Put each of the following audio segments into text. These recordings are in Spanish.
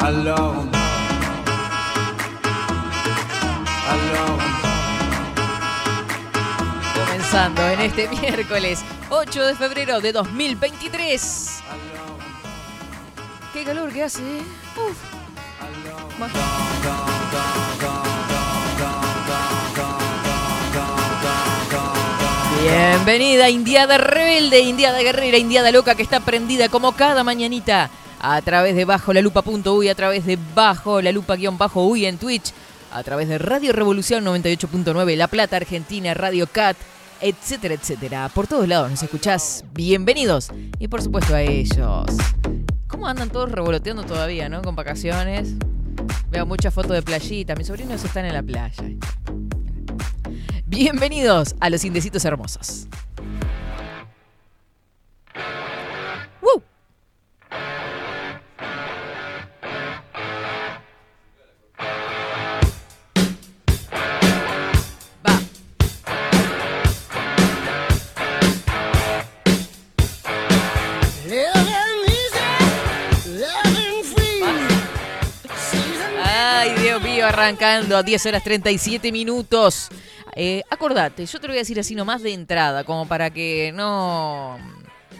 Alone. Alone. Comenzando en este miércoles 8 de febrero de 2023. Qué calor que hace. ¿eh? Uf. Bienvenida, Indiada rebelde, Indiada guerrera, Indiada loca que está prendida como cada mañanita a través de bajo la lupa.uy, a través de bajo la lupa guion bajo uy en Twitch, a través de Radio Revolución 98.9, La Plata Argentina, Radio Cat, etcétera, etcétera. Por todos lados nos escuchás. Bienvenidos. Y por supuesto a ellos. ¿Cómo andan todos revoloteando todavía, no? Con vacaciones. Veo muchas fotos de playita. Mis sobrinos están en la playa. Bienvenidos a los Indecitos Hermosos. Arrancando a 10 horas 37 minutos. Eh, acordate, yo te lo voy a decir así nomás de entrada, como para que no,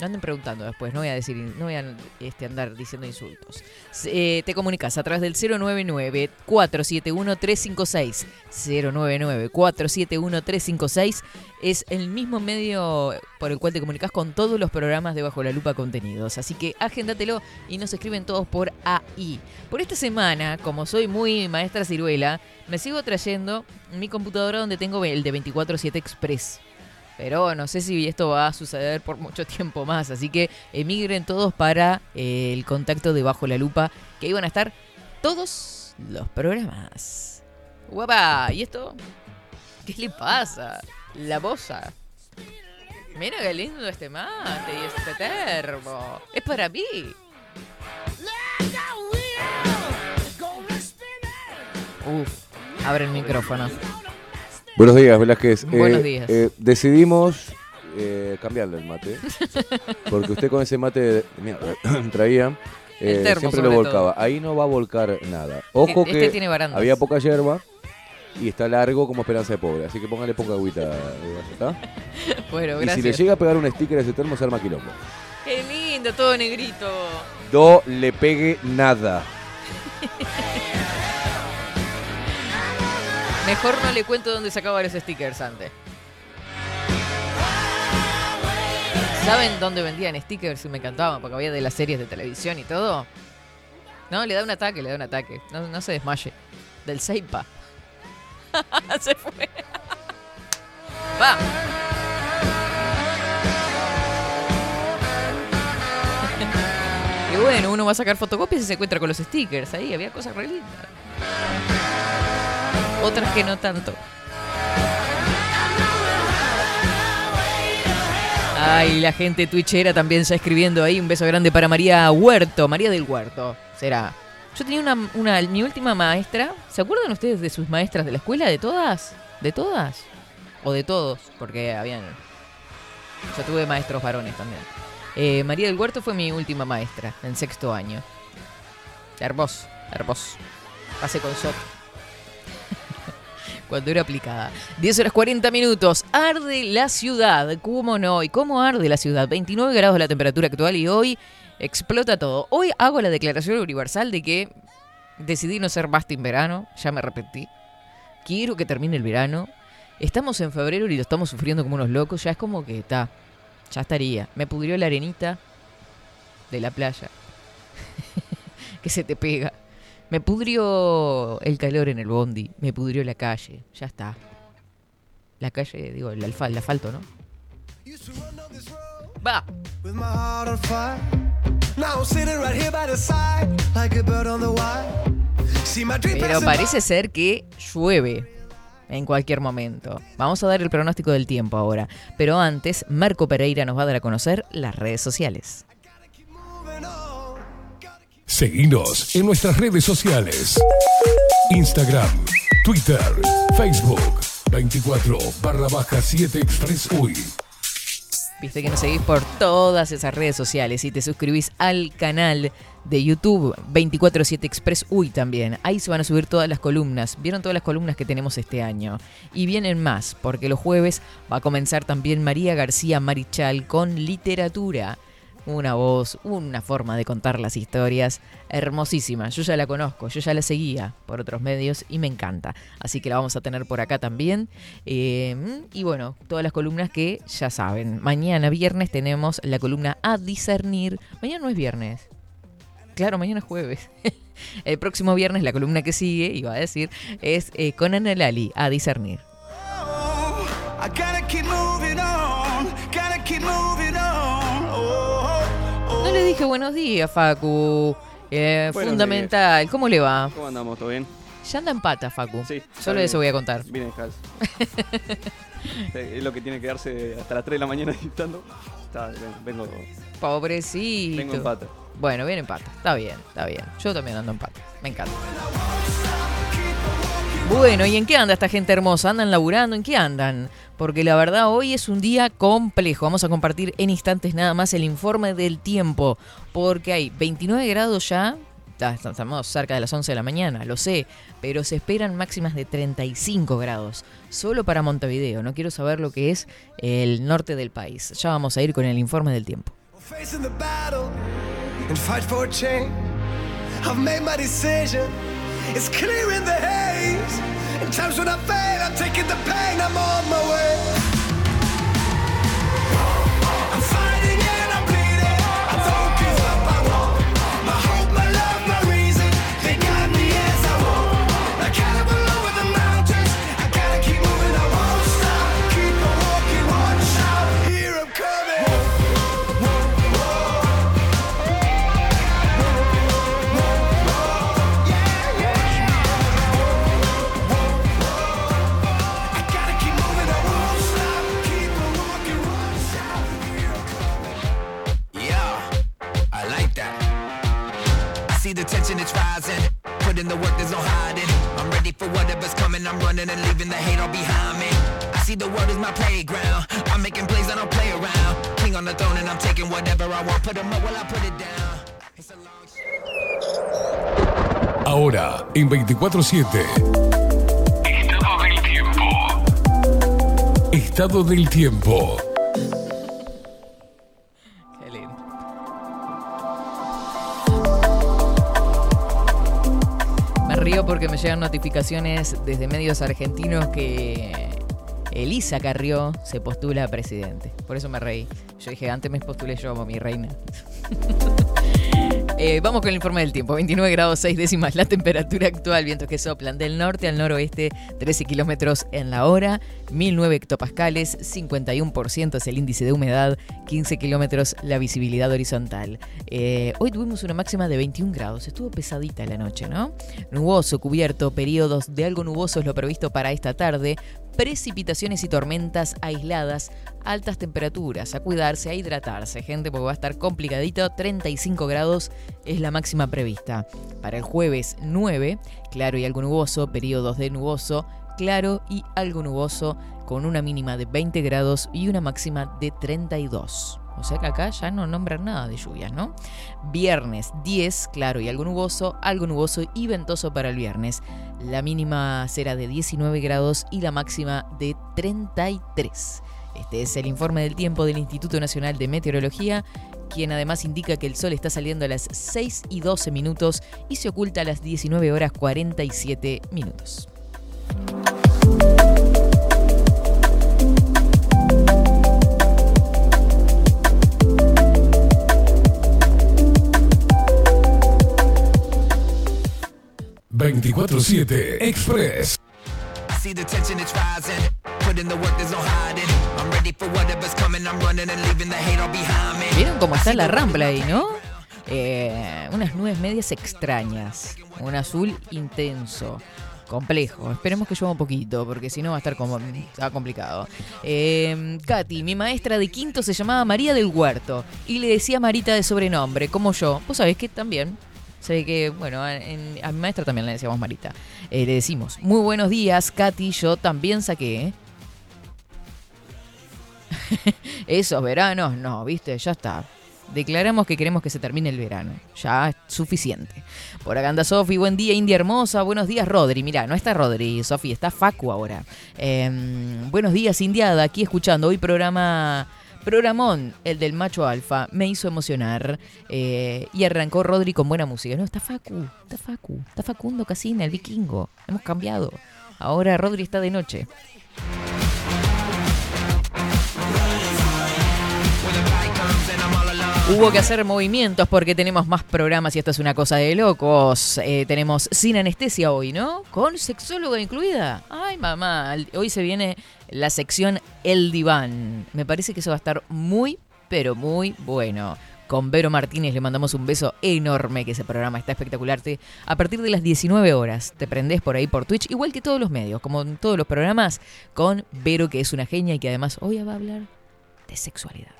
no anden preguntando después, no voy a decir, no voy a este, andar diciendo insultos. Eh, te comunicas a través del 099-471-356. 099-471-356 es el mismo medio por el cual te comunicas con todos los programas de Bajo la Lupa Contenidos. Así que agéndatelo y nos escriben todos por ahí. Por esta semana, como soy muy maestra ciruela, me sigo trayendo mi computadora donde tengo el de 24-7 Express. Pero no sé si esto va a suceder por mucho tiempo más. Así que emigren todos para eh, el contacto de Bajo la Lupa, que iban a estar todos los programas. Guapa, ¿y esto? ¿Qué le pasa? La bosa. Mira qué lindo este mate y este termo. Es para mí. Uf, abre el micrófono. Buenos días, Velázquez. Buenos días. eh, decidimos eh, cambiarle el mate. Porque usted con ese mate de mierda, traía, eh, termo, siempre lo volcaba. Ahí no va a volcar nada. Ojo Este que tiene había poca hierba y está largo como esperanza de pobre. Así que póngale poca agüita. eh, ¿está? Bueno, Y si gracias. le llega a pegar un sticker a ese termo, se arma quilombo. Qué lindo, todo negrito. No le pegue nada. Mejor no le cuento dónde sacaba los stickers antes. ¿Saben dónde vendían stickers? Me encantaban porque había de las series de televisión y todo. No, le da un ataque, le da un ataque. No, no se desmaye. Del Seipa. se fue. Va. Y bueno, uno va a sacar fotocopias y se encuentra con los stickers. Ahí había cosas re lindas. Otras que no tanto. Ay, la gente twitchera también está escribiendo ahí. Un beso grande para María Huerto. María del Huerto, será. Yo tenía una, una- mi última maestra. ¿Se acuerdan ustedes de sus maestras de la escuela? ¿De todas? ¿De todas? ¿O de todos? Porque habían... Yo tuve maestros varones también. Eh, María del Huerto fue mi última maestra en sexto año. Hermoso, hermoso. Pasé con. Cuando era aplicada. 10 horas 40 minutos. Arde la ciudad. ¿Cómo no? ¿Y cómo arde la ciudad? 29 grados la temperatura actual y hoy explota todo. Hoy hago la declaración universal de que decidí no ser basta en verano. Ya me arrepentí. Quiero que termine el verano. Estamos en febrero y lo estamos sufriendo como unos locos. Ya es como que está. Ya estaría. Me pudrió la arenita de la playa. que se te pega. Me pudrió el calor en el bondi. Me pudrió la calle. Ya está. La calle, digo, el, alfa- el asfalto, ¿no? Va. Pero parece ser que llueve en cualquier momento. Vamos a dar el pronóstico del tiempo ahora. Pero antes, Marco Pereira nos va a dar a conocer las redes sociales. Seguinos en nuestras redes sociales. Instagram, Twitter, Facebook, 24 barra baja 7 Express UI. Viste que nos seguís por todas esas redes sociales y te suscribís al canal de YouTube 247 Express Uy también. Ahí se van a subir todas las columnas. Vieron todas las columnas que tenemos este año. Y vienen más, porque los jueves va a comenzar también María García Marichal con literatura. Una voz, una forma de contar las historias hermosísima. Yo ya la conozco, yo ya la seguía por otros medios y me encanta. Así que la vamos a tener por acá también. Eh, y bueno, todas las columnas que ya saben. Mañana viernes tenemos la columna a discernir. Mañana no es viernes. Claro, mañana es jueves. El próximo viernes la columna que sigue, iba a decir, es eh, con Ana Lali, a discernir. Oh, dije buenos días, Facu. Eh, Buenos fundamental. ¿Cómo le va? ¿Cómo andamos? ¿Todo bien? Ya anda en pata, Facu. Sí. Solo está eso voy bien. a contar. Vine descalzo. es lo que tiene que darse hasta las 3 de la mañana editando. Está, ven- vengo, Pobrecito. vengo en pata. Bueno, bien en pata. Está bien, está bien. Yo también ando en pata. Me encanta. Bueno, ¿y en qué anda esta gente hermosa? ¿Andan laburando? ¿En qué andan? Porque la verdad hoy es un día complejo. Vamos a compartir en instantes nada más el informe del tiempo. Porque hay 29 grados ya. Ta- Estamos cerca de las 11 de la mañana, lo sé. Pero se esperan máximas de 35 grados. Solo para Montevideo. No quiero saber lo que es el norte del país. Ya vamos a ir con el informe del tiempo. In times when I fail, I'm taking the pain, I'm on my way. Tension, it's rising. Put in the work, there's no hiding. I'm ready for whatever's coming. I'm running and leaving the hate all behind me. I see the world as my playground. I'm making plays, I don't play around. King on the throne and I'm taking whatever I want. Put 'em up while I put it down. It's a long Ahora, en 24-7. Estado del tiempo. Estado del tiempo. Llegan notificaciones desde medios argentinos que Elisa Carrió se postula a presidente. Por eso me reí. Yo dije, antes me postulé yo, mi reina. Eh, vamos con el informe del tiempo. 29 grados 6 décimas la temperatura actual. Vientos que soplan del norte al noroeste, 13 kilómetros en la hora, 1009 hectopascales, 51% es el índice de humedad, 15 kilómetros la visibilidad horizontal. Eh, hoy tuvimos una máxima de 21 grados. Estuvo pesadita la noche, ¿no? Nuboso, cubierto, periodos de algo nuboso es lo previsto para esta tarde. Precipitaciones y tormentas aisladas, altas temperaturas, a cuidarse, a hidratarse, gente, porque va a estar complicadito. 35 grados es la máxima prevista. Para el jueves 9, claro y algo nuboso, periodos de nuboso, claro y algo nuboso, con una mínima de 20 grados y una máxima de 32. O sea que acá ya no nombran nada de lluvias, ¿no? Viernes 10, claro y algo nuboso, algo nuboso y ventoso para el viernes. La mínima será de 19 grados y la máxima de 33. Este es el informe del tiempo del Instituto Nacional de Meteorología, quien además indica que el sol está saliendo a las 6 y 12 minutos y se oculta a las 19 horas 47 minutos. ...24-7 Express. I see the tension, it's rising. Put in the work, there's no hiding. I'm ready for whatever's coming. I'm running and leaving the hate all behind me. ¿Vieron cómo está la rambla ahí, no? eh, unas nubes medias extrañas, un azul intenso. Complejo, esperemos que llueva un poquito, porque si no va a estar como, está complicado. Eh, Katy, mi maestra de quinto se llamaba María del Huerto y le decía Marita de sobrenombre, como yo. Vos sabés que también se ve que, bueno, en- a mi maestra también le decíamos Marita. Eh, le decimos, muy buenos días, Katy, yo también saqué. ¿eh?". Esos veranos, no, viste, ya está. Declaramos que queremos que se termine el verano. Ya es suficiente. Por acá anda Sofi, buen día, India hermosa. Buenos días, Rodri. Mirá, no está Rodri, Sofi, está Facu ahora. Em, buenos días, Indiada, aquí escuchando. Hoy programa. Programón, el del macho alfa, me hizo emocionar. eh, y arrancó Rodri con buena música. No, está Facu, está Facu, está Facundo Casina, el vikingo. Hemos cambiado. Ahora Rodri está de noche. Hubo que hacer movimientos porque tenemos más programas y esto es una cosa de locos. Eh, tenemos sin anestesia hoy, ¿no? Con sexóloga incluida. Ay, mamá. Hoy se viene la sección El Diván. Me parece que eso va a estar muy, pero muy bueno. Con Vero Martínez le mandamos un beso enorme, que ese programa está espectacular. Te- a partir de las 19 horas te prendés por ahí por Twitch, igual que todos los medios, como en todos los programas, con Vero, que es una genia y que además hoy va a hablar de sexualidad.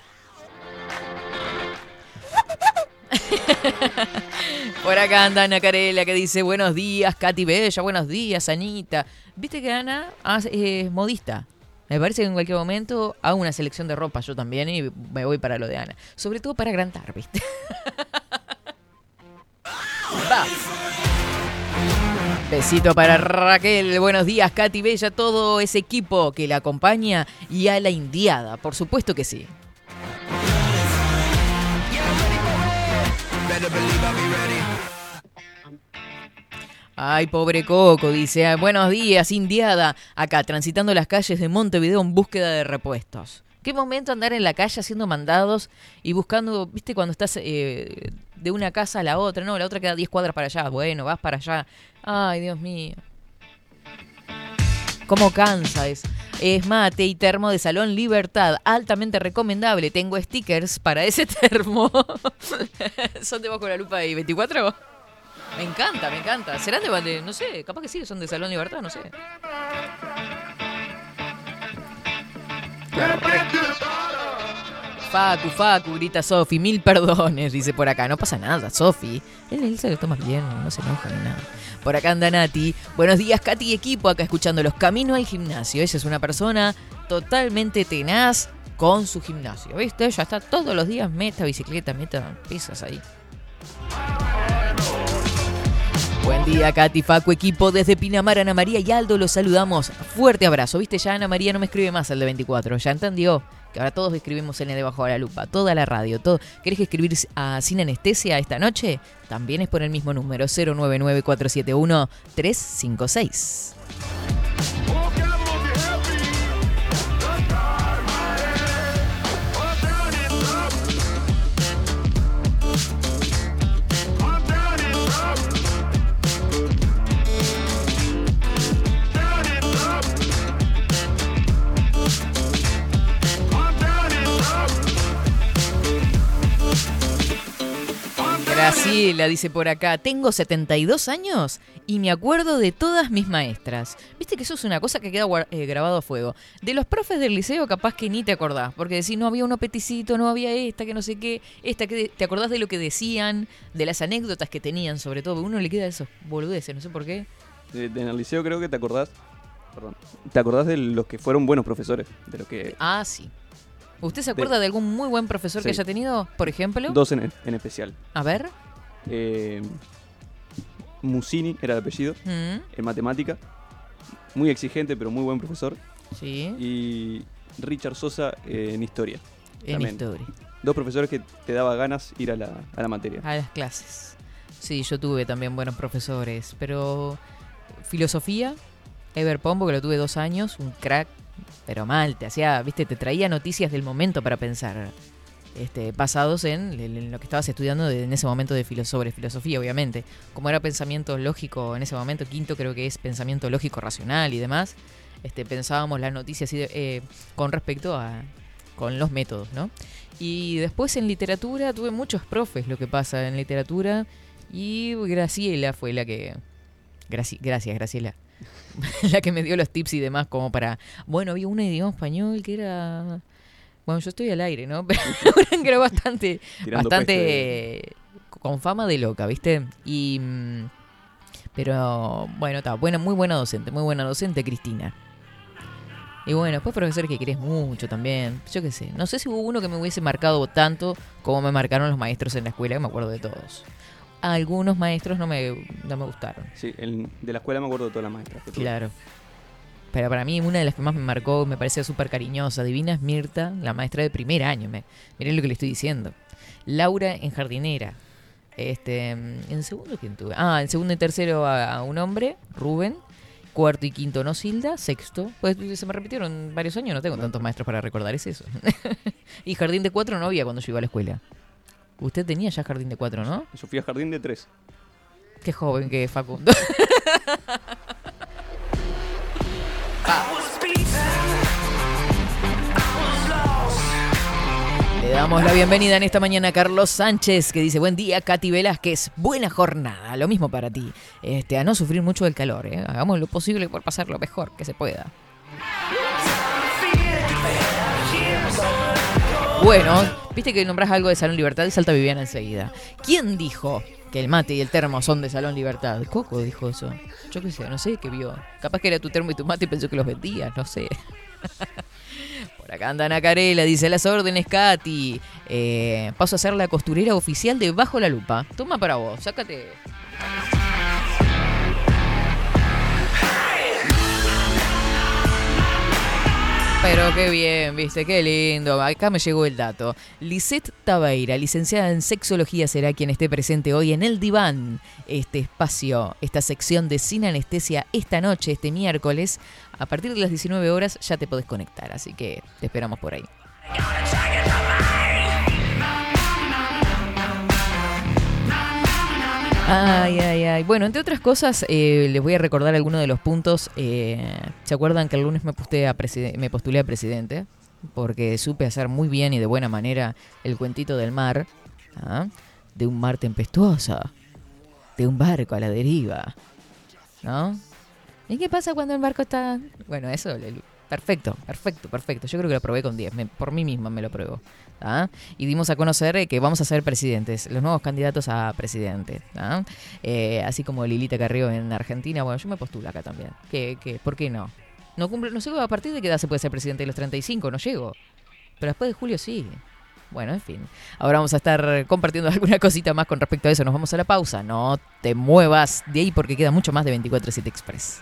Por acá anda Ana Carela que dice buenos días, Katy Bella, buenos días, Anita. ¿Viste que Ana es modista? Me parece que en cualquier momento hago una selección de ropa yo también y me voy para lo de Ana. Sobre todo para agrandar, ¿viste? Besito para Raquel, buenos días, Katy Bella, todo ese equipo que la acompaña y a la indiada, por supuesto que sí. Ay, pobre Coco, dice. "Ah, Buenos días, Indiada. Acá, transitando las calles de Montevideo en búsqueda de repuestos. Qué momento andar en la calle haciendo mandados y buscando, viste, cuando estás eh, de una casa a la otra. No, la otra queda 10 cuadras para allá. Bueno, vas para allá. Ay, Dios mío. ¿Cómo cansa es? Es mate y termo de Salón Libertad, altamente recomendable. Tengo stickers para ese termo. ¿Son de bajo la lupa y 24? Me encanta, me encanta. ¿Serán de, no sé, capaz que sí, son de Salón Libertad, no sé. Facu, Facu, grita Sofi, mil perdones, dice por acá. No pasa nada, Sofi. Él, él se lo toma bien, no se enoja ni nada. Por acá anda Nati. Buenos días, Katy y equipo, acá escuchando los caminos al gimnasio. Ella es una persona totalmente tenaz con su gimnasio, ¿viste? Ella está todos los días, meta bicicleta, meta pesas ahí. Buen día, Katy, Facu, equipo. Desde Pinamar, Ana María y Aldo los saludamos. Fuerte abrazo. Viste, ya Ana María no me escribe más el de 24. Ya entendió que ahora todos escribimos en el debajo de la lupa. Toda la radio. todo. ¿Querés escribir a Sin Anestesia esta noche? También es por el mismo número, 099-471-356. Graciela dice por acá, tengo 72 años y me acuerdo de todas mis maestras. Viste que eso es una cosa que queda eh, grabado a fuego. De los profes del liceo capaz que ni te acordás, porque decís, no había uno peticito, no había esta, que no sé qué, esta que te acordás de lo que decían, de las anécdotas que tenían sobre todo, uno le queda esos boludeces, no sé por qué. En el liceo creo que te acordás. Perdón. Te acordás de los que fueron buenos profesores. De los que. Ah, sí. ¿Usted se acuerda de, algún muy buen profesor que haya tenido, por ejemplo? Dos en, en especial. A ver. Eh, Musini era el apellido. Mm, En matemática. Muy exigente, pero muy buen profesor. sí, Y Richard Sosa eh, en historia. en también. historia. Dos profesores que te daba ganas ir a la, a la materia. A las clases. Sí, yo tuve también buenos profesores, pero filosofía, Ever Pombo, que lo tuve dos años, un crack, pero mal, te hacía, viste, te traía noticias del momento para pensar, este, basados en, en lo que estabas estudiando en ese momento de filo- sobre filosofía, obviamente. Como era pensamiento lógico en ese momento, quinto creo que es pensamiento lógico racional y demás, este, pensábamos las noticias eh, con respecto a con los métodos, ¿no? Y después en literatura tuve muchos profes, lo que pasa en literatura. Y Graciela fue la que... Graci- gracias, Graciela. la que me dio los tips y demás como para... Bueno, había un idioma español que era... Bueno, yo estoy al aire, ¿no? Pero que era bastante... Tirando bastante con fama de loca, ¿viste? Y... mm, Pero bueno, está buena, muy buena docente, muy buena docente, Cristina. Y bueno, después profesores que querés mucho también. Yo qué sé. No sé si hubo uno que me hubiese marcado tanto como me marcaron los maestros en la escuela, que me acuerdo de todos. Algunos maestros no me, no me gustaron. Sí, el- de la escuela me acuerdo de todas las maestras. Claro. Pero para mí, una de las que más me marcó, me parecía súper cariñosa, divina, es Mirta, la maestra de primer año. Me, miren lo que le estoy diciendo. Laura en jardinera. Este, en segundo, ¿quién tuve? Ah, en segundo y tercero a, a un hombre, Rubén. Cuarto y quinto Nosilda. Sexto, pues se me repitieron varios años, no tengo tantos maestros para recordar, es eso. y jardín de cuatro no había cuando yo iba a la escuela. Usted tenía ya jardín de cuatro, ¿no? Yo fui a jardín de tres. Qué joven que es Facundo. Le damos la bienvenida en esta mañana a Carlos Sánchez, que dice, buen día, Katy Velázquez, buena jornada, lo mismo para ti. Este, a no sufrir mucho del calor, ¿eh? hagamos lo posible por pasar lo mejor que se pueda. Bueno, viste que nombras algo de Salón Libertad y salta Viviana enseguida. ¿Quién dijo que el mate y el termo son de Salón Libertad? Coco dijo eso. Yo qué sé, no sé qué vio. Capaz que era tu termo y tu mate y pensó que los vendías, no sé. Por acá anda Ana Carela, dice las órdenes, Katy. Eh, paso a ser la costurera oficial de Bajo la Lupa. Toma para vos, sácate. Pero qué bien, viste, qué lindo. Acá me llegó el dato. Lisette Tabeira, licenciada en sexología, será quien esté presente hoy en el diván. Este espacio, esta sección de sin anestesia esta noche, este miércoles. A partir de las 19 horas ya te podés conectar, así que te esperamos por ahí. Ay, ay, ay. Bueno, entre otras cosas, eh, les voy a recordar algunos de los puntos. Eh, ¿Se acuerdan que el lunes me, postulé a me postulé a presidente? Porque supe hacer muy bien y de buena manera el cuentito del mar. ¿ah? De un mar tempestuoso. De un barco a la deriva. ¿No? ¿Y qué pasa cuando el barco está...? Bueno, eso... Perfecto, perfecto, perfecto. Yo creo que lo probé con 10. me- por mí misma me lo pruebo. ¿Ah? Y dimos a conocer eh, que vamos a ser presidentes, los nuevos candidatos a presidente. ¿ah? Eh, así como Lilita Carrió en Argentina. Bueno, yo me postulo acá también. ¿Qué, qué, ¿Por qué no? No cumple, no sé a partir de qué edad se puede ser presidente de los 35, no llego. Pero después de julio sí. Bueno, en fin. Ahora vamos a estar compartiendo alguna cosita más con respecto a eso. Nos vamos a la pausa. No te muevas de ahí porque queda mucho más de 24-7 Express.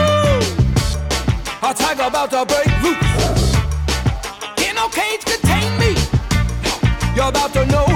A tiger about to break loose. Can no cage contain me? You're about to know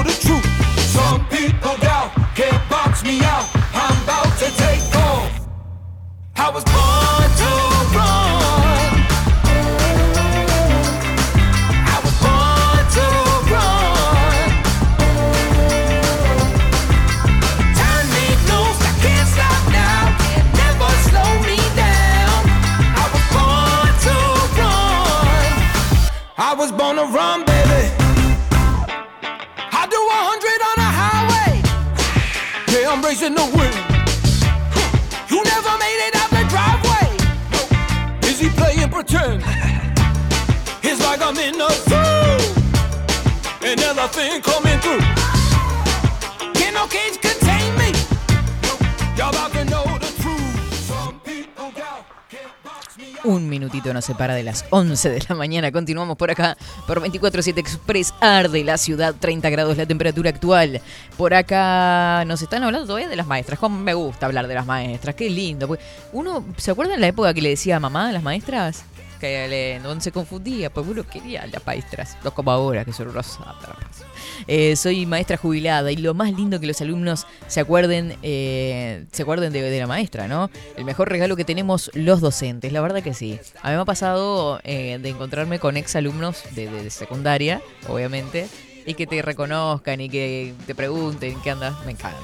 separa de las 11 de la mañana. Continuamos por acá por 24-7 Express Arde, la ciudad, 30 grados la temperatura actual. Por acá nos están hablando todavía de las maestras. Cómo me gusta hablar de las maestras, qué lindo. porque Uno, ¿se acuerdan la época que le decía mamá a las maestras? Que donde se confundía, pues uno quería las maestras, no como ahora, que son unos sátrapas. Eh, soy maestra jubilada y lo más lindo que los alumnos se acuerden, eh, se acuerden de, de la maestra, ¿no? El mejor regalo que tenemos los docentes, la verdad que sí. A mí me ha pasado eh, de encontrarme con ex alumnos de, de- de secundaria, obviamente, y que te reconozcan y que te pregunten qué andas, me encanta.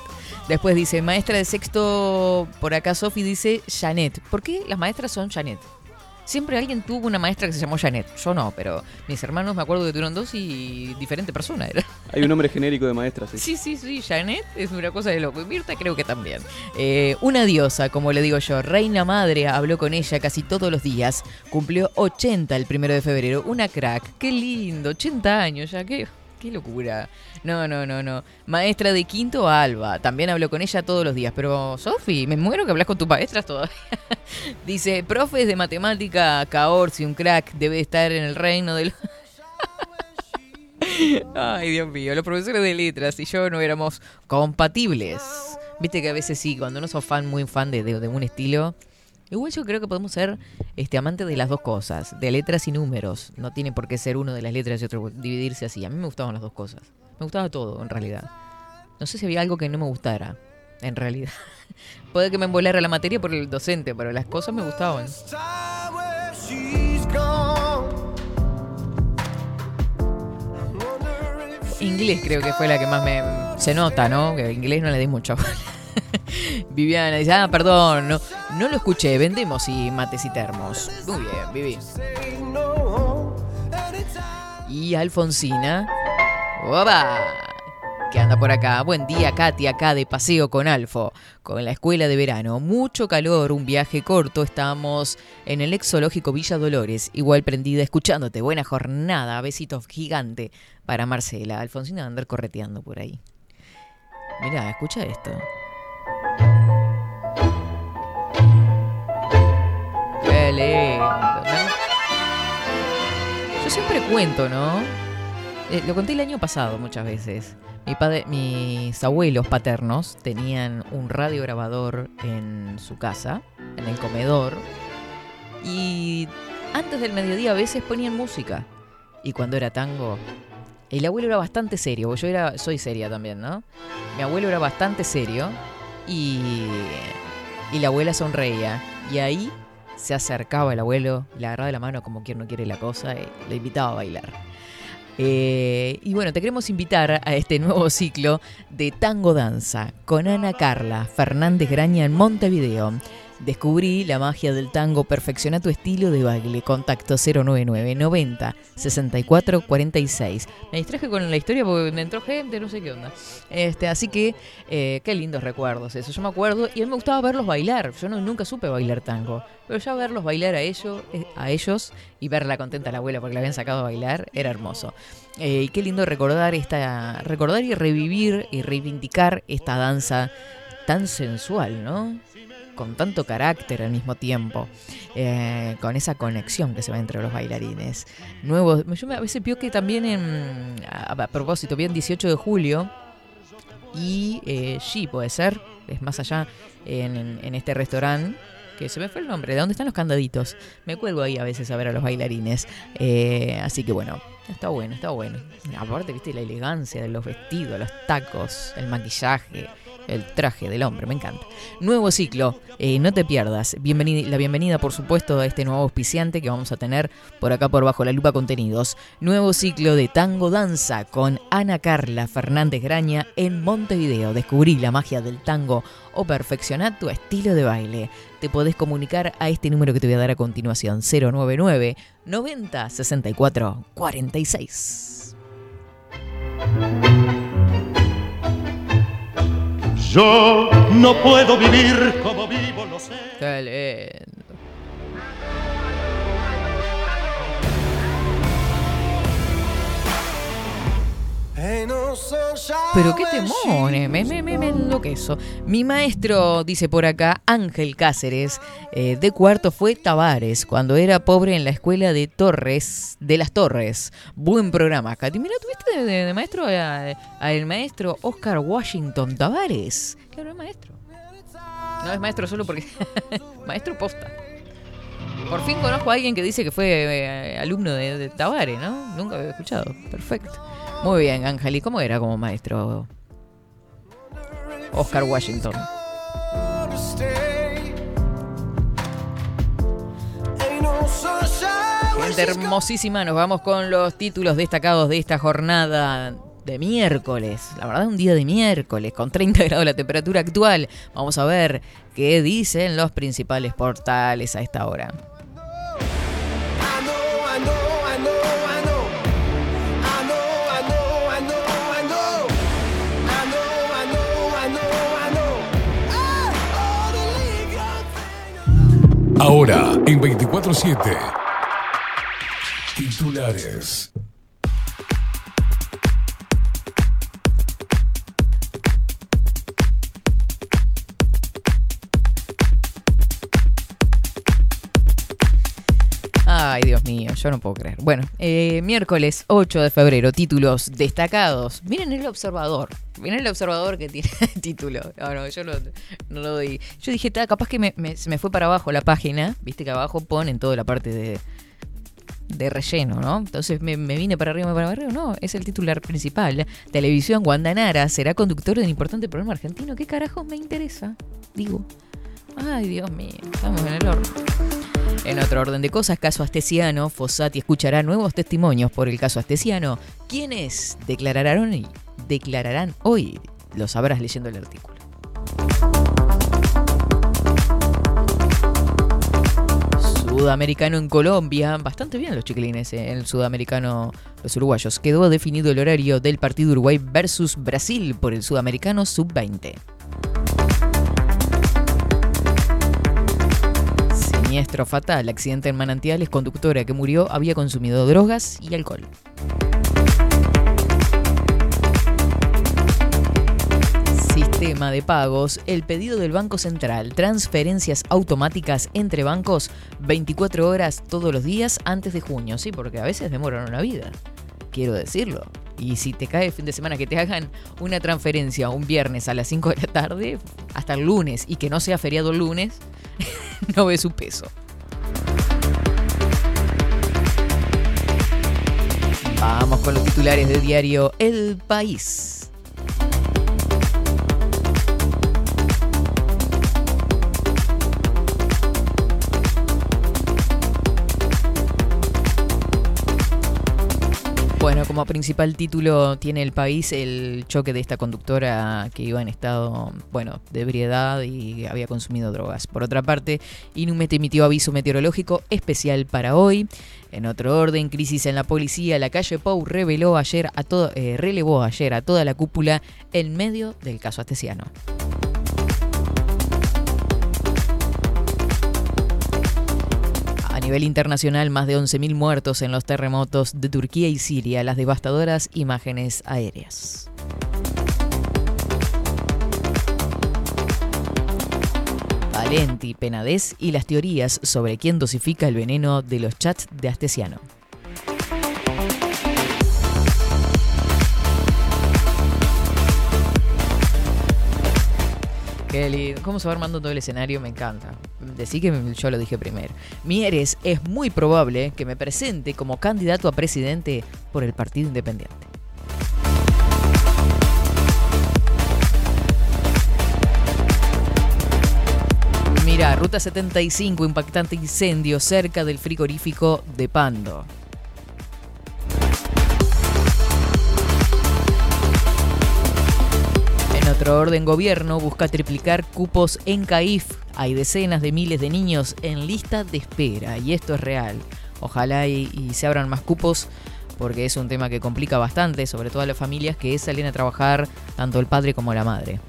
Después dice, maestra de sexto, por acá Sofi dice Janet. ¿Por qué las maestras son Janet? Siempre alguien tuvo una maestra que se llamó Janet. Yo no, pero mis hermanos me acuerdo que tuvieron dos y diferente persona era. Hay un nombre genérico de maestra, sí. Sí, sí, sí, Janet es una cosa de loco. Y Mirta creo que también. Eh, una diosa, como le digo yo, reina madre, habló con ella casi todos los días. Cumplió 80 el primero de febrero. Una crack. Qué lindo, 80 años ya, qué, qué locura. No, no, no, no. Maestra de quinto, Alba. También habló con ella todos los días. Pero, Sofi, me muero que hablas con tus maestras todavía. Dice, profes de matemática, Caorsi, un crack, debe estar en el reino del... Ay, Dios mío, los profesores de letras y yo no éramos compatibles. Viste que a veces sí, cuando uno sos fan, muy fan de, de- de un estilo. Igual yo creo que podemos ser este, amantes de las dos cosas, de letras y números. No tiene por qué ser uno de las letras y otro dividirse así. A mí me gustaban las dos cosas. Me gustaba todo, en realidad. No sé si había algo que no me gustara, en realidad. Puede que me embolara la materia por el docente, pero las cosas me gustaban. Inglés creo que fue la que más me... Se nota, ¿no? Que inglés no le di mucho. Viviana dice, ah, perdón, no, no lo escuché, vendemos y mates y termos. Muy bien, Vivi. Y Alfonsina. ¡Oba! Que anda por acá. Buen día, Katy, acá de paseo con Alfo, con la escuela de verano. Mucho calor, un viaje corto. Estamos en el ex zoológico Villa Dolores, igual prendida, escuchándote. Buena jornada, besitos gigante para Marcela. Alfonsina va a andar correteando por ahí. Mirá, escucha esto. Yo siempre cuento, ¿no? Eh, lo conté el año pasado muchas veces. Mi padre, mis abuelos paternos tenían un radiograbador en su casa, en el comedor, y antes del mediodía a veces ponían música. Y cuando era tango, el abuelo era bastante serio, yo era, soy seria también, ¿no? Mi abuelo era bastante serio y, y la abuela sonreía. Y ahí se acercaba el abuelo, le agarraba de la mano como quien no quiere la cosa y le invitaba a bailar. Eh, y bueno, te queremos invitar a este nuevo ciclo de Tango Danza con Ana Carla Fernández Graña en Montevideo. Descubrí la magia del tango, perfecciona tu estilo de baile. Contacto 099 90 64 46. Me distraje con la historia porque me entró gente, no sé qué onda. Este, así que, eh, qué lindos recuerdos eso. Yo me acuerdo y a mí me gustaba verlos bailar. Yo no, nunca supe bailar tango. Pero ya verlos bailar a ellos, eh, a ellos y verla contenta a la abuela porque la habían sacado a bailar era hermoso. Eh, y qué lindo recordar esta, recordar y revivir y reivindicar esta danza tan sensual, ¿no? Con tanto carácter al mismo tiempo, eh, con esa conexión que se va entre los bailarines. Nuevos, yo me- a veces veo que también en, a, a propósito, bien 18 de julio, y eh, puede ser, es más allá, en, en este restaurante que se me fue el nombre, ¿de dónde están los candaditos? Me cuelgo ahí a veces a ver a los bailarines. Eh, así que bueno, está bueno, está bueno. Aparte, viste, la elegancia de los vestidos, los tacos, el maquillaje, el traje del hombre, me encanta. Nuevo ciclo, eh, no te pierdas. La bienvenida, por supuesto, a este nuevo auspiciante que vamos a tener por acá por Bajo la Lupa Contenidos. Nuevo ciclo de Tango Danza con Ana Carla Fernández Graña en Montevideo. Descubrí la magia del tango o perfeccionar tu estilo de baile. Te podés comunicar a este número que te voy a dar a continuación, 099 90 64 46. Yo no puedo vivir como vivo, lo sé. Pero qué temones, me, me, me, me enloquezo. Mi maestro, dice por acá, Ángel Cáceres, eh, de cuarto fue Tavares, cuando era pobre en la escuela de Torres, de las Torres. Buen programa, Katy. Mira, ¿tuviste de, de- de maestro al maestro Oscar Washington Tavares? Claro, es maestro. No es maestro solo porque... maestro posta. Por fin conozco a alguien que dice que fue eh, alumno de, de Tavares, ¿no? Nunca había escuchado. Perfecto. Muy bien, Ángel. ¿Y cómo era como maestro? Oscar Washington. Gente hermosísima, nos vamos con los títulos destacados de esta jornada de miércoles. La verdad, un día de miércoles, con 30 grados la temperatura actual. Vamos a ver qué dicen los principales portales a esta hora. Ahora, en 24-7. Titulares. Ay, Dios mío, yo no puedo creer. Bueno, eh, miércoles 8 de febrero, títulos destacados. Miren el observador. Miren el observador que tiene título. No, no, yo no, no lo doy. Yo dije, "Ta, capaz que me, me- se me fue para abajo la página. Viste que abajo ponen toda la parte de, de relleno, ¿no? Entonces me, me vine para arriba, para arriba. No, es el titular principal. Televisión Guandanara será conductor de un importante programa argentino. ¿Qué carajos me interesa? Digo. Ay, Dios mío, estamos en el horno. En otro orden de cosas, caso Astesiano, Fossati escuchará nuevos testimonios por el caso Astesiano. ¿Quiénes declararán hoy? Declararán hoy. Lo sabrás leyendo el artículo. Sudamericano en Colombia. Bastante bien los chiquilines eh, en el sudamericano, los uruguayos. Quedó definido el horario del partido Uruguay versus Brasil por el sudamericano sub-20. Siniestro fatal, accidente en manantiales, conductora que murió había consumido drogas y alcohol. Sistema de pagos, el pedido del Banco Central, transferencias automáticas entre bancos 24 horas todos los días antes de junio, sí, porque a veces demoran una vida, quiero decirlo. Y si te cae el fin de semana que te hagan una transferencia un viernes a las 5 de la tarde hasta el lunes y que no sea feriado el lunes, no ve su peso. Vamos con los titulares del diario El País. Bueno, como principal título tiene el país el choque de esta conductora que iba en estado, bueno, de ebriedad y había consumido drogas. Por otra parte, Inumet emitió aviso meteorológico especial para hoy. En otro orden, crisis en la policía, la calle Pou reveló ayer a todo, eh, relevó ayer a toda la cúpula en medio del caso Astesiano. Nivel internacional, más de 11.000 muertos en los terremotos de Turquía y Siria, las devastadoras imágenes aéreas. Valenti, Penades y las teorías sobre quién dosifica el veneno de los chats de Astesiano. Qué lindo. ¿Cómo se va armando todo el escenario? Me encanta. Decí que yo lo dije primero. Mieres es muy probable que me presente como candidato a presidente por el Partido Independiente. Mira, Ruta 75, impactante incendio cerca del frigorífico de Pando. Otro orden, gobierno busca triplicar cupos en CAIF. Hay decenas de miles de niños en lista de espera y esto es real. Ojalá y, y se abran más cupos porque es un tema que complica bastante, sobre todo a las familias que salen a trabajar tanto el padre como la madre.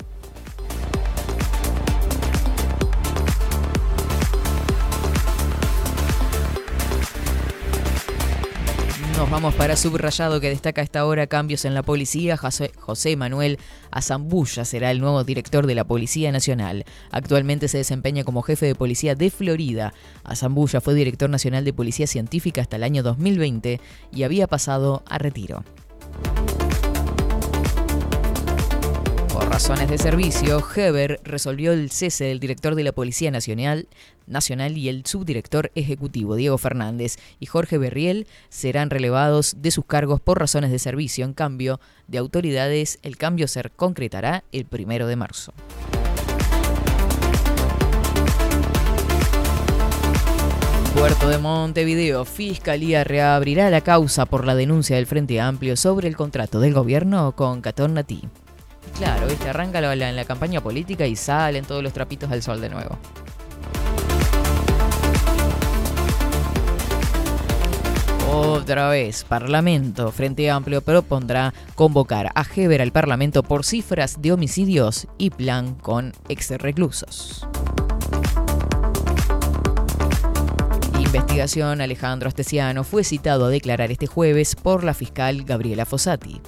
Nos vamos para Subrayado que destaca a esta hora cambios en la policía. José, Manuel Azambulla será el nuevo director de la Policía Nacional. Actualmente se desempeña como jefe de policía de Florida. Azambulla fue director nacional de Policía Científica hasta el año 2020 y había pasado a retiro. Por razones de servicio, Heber resolvió el cese del director de la Policía Nacional, Nacional y el subdirector ejecutivo, Diego Fernández, y Jorge Berriel serán relevados de sus cargos por razones de servicio. En cambio de autoridades, el cambio se concretará el primero de marzo. Puerto de Montevideo, Fiscalía reabrirá la causa por la denuncia del Frente Amplio sobre el contrato del gobierno con Catón Natí. Claro, ¿viste? arranca la, la- en la campaña política y salen todos los trapitos al sol de nuevo. Otra vez, Parlamento Frente Amplio propondrá convocar a Heber al Parlamento por cifras de homicidios y plan con ex reclusos. Investigación Alejandro Astesiano fue citado a declarar este jueves por la fiscal Gabriela Fossati.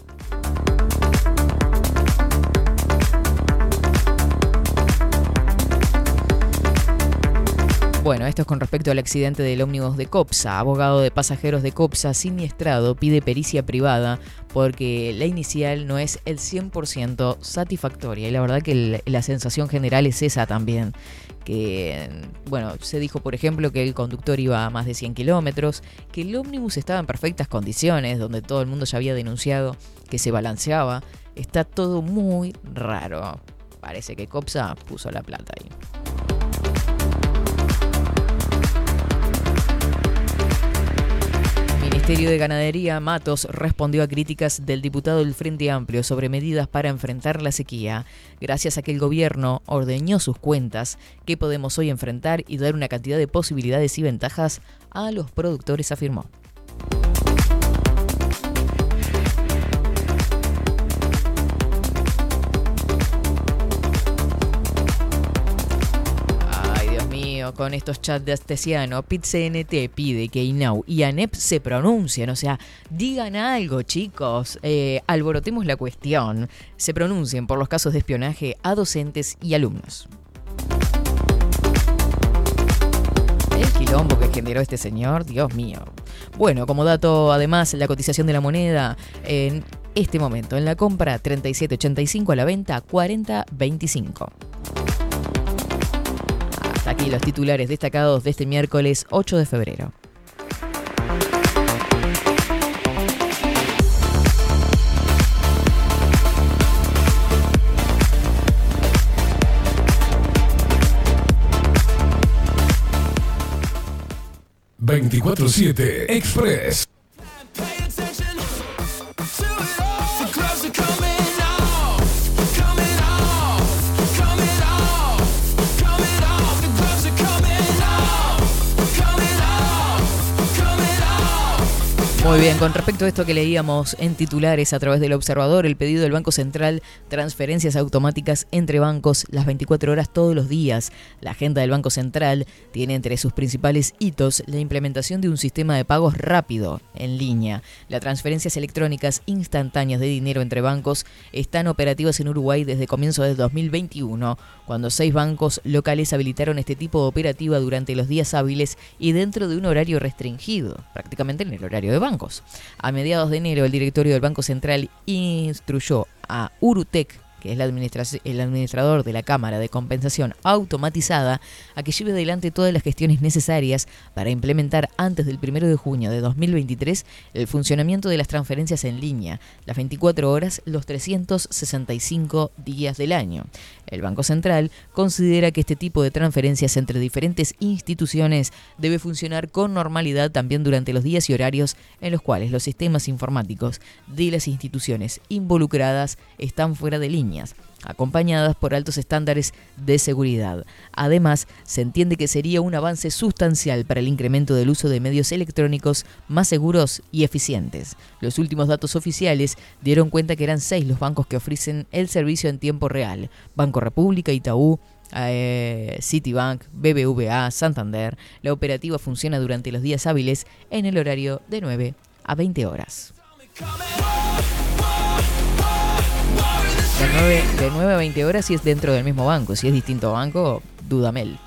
Bueno, esto es con respecto al accidente del ómnibus de Copsa. Abogado de pasajeros de Copsa siniestrado pide pericia privada porque la inicial no es el 100% satisfactoria. Y la verdad que la sensación general es esa también. Que, bueno, se dijo, por ejemplo, que el conductor iba a más de 100 kilómetros, que el ómnibus estaba en perfectas condiciones, donde todo el mundo ya había denunciado que se balanceaba. Está todo muy raro. Parece que Copsa puso la plata ahí. Ministerio de Ganadería, Matos, respondió a críticas del diputado del Frente Amplio sobre medidas para enfrentar la sequía. Gracias a que el gobierno ordeñó sus cuentas, que podemos hoy enfrentar y dar una cantidad de posibilidades y ventajas a los productores, afirmó. Con estos chats de Astesiano, PitCNT pide que INAU y ANEP se pronuncien, o sea, digan algo, chicos, eh, alborotemos la cuestión, se pronuncien por los casos de espionaje a docentes y alumnos. El quilombo que generó este señor, Dios mío. Bueno, como dato, además, la cotización de la moneda en este momento, en la compra 37.85, a la venta 40.25. Aquí los titulares destacados de este miércoles 8 de febrero. ...24-7 Express. Muy bien, con respecto a esto que leíamos en titulares a través del observador, el pedido del Banco Central, transferencias automáticas entre bancos las 24 horas todos los días. La agenda del Banco Central tiene entre sus principales hitos la implementación de un sistema de pagos rápido, en línea. Las transferencias electrónicas instantáneas de dinero entre bancos están operativas en Uruguay desde comienzos del 2021, cuando seis bancos locales habilitaron este tipo de operativa durante los días hábiles y dentro de un horario restringido, prácticamente en el horario de bancos. A mediados de enero, el directorio del Banco Central instruyó a Urutec que es el administrador de la Cámara de Compensación Automatizada, a que lleve adelante todas las gestiones necesarias para implementar antes del 1 de junio de 2023 el funcionamiento de las transferencias en línea, las 24 horas, los 365 días del año. El Banco Central considera que este tipo de transferencias entre diferentes instituciones debe funcionar con normalidad también durante los días y horarios en los cuales los sistemas informáticos de las instituciones involucradas están fuera de acompañadas por altos estándares de seguridad. Además, se entiende que sería un avance sustancial para el incremento del uso de medios electrónicos más seguros y eficientes. Los últimos datos oficiales dieron cuenta que eran seis los bancos que ofrecen el servicio en tiempo real. Banco República, Itaú, eh, Citibank, BBVA, Santander. La operativa funciona durante los días hábiles en el horario de 9 a 20 horas. De 9, de 9 a 20 horas si es dentro del mismo banco. Si es distinto banco, dudamel.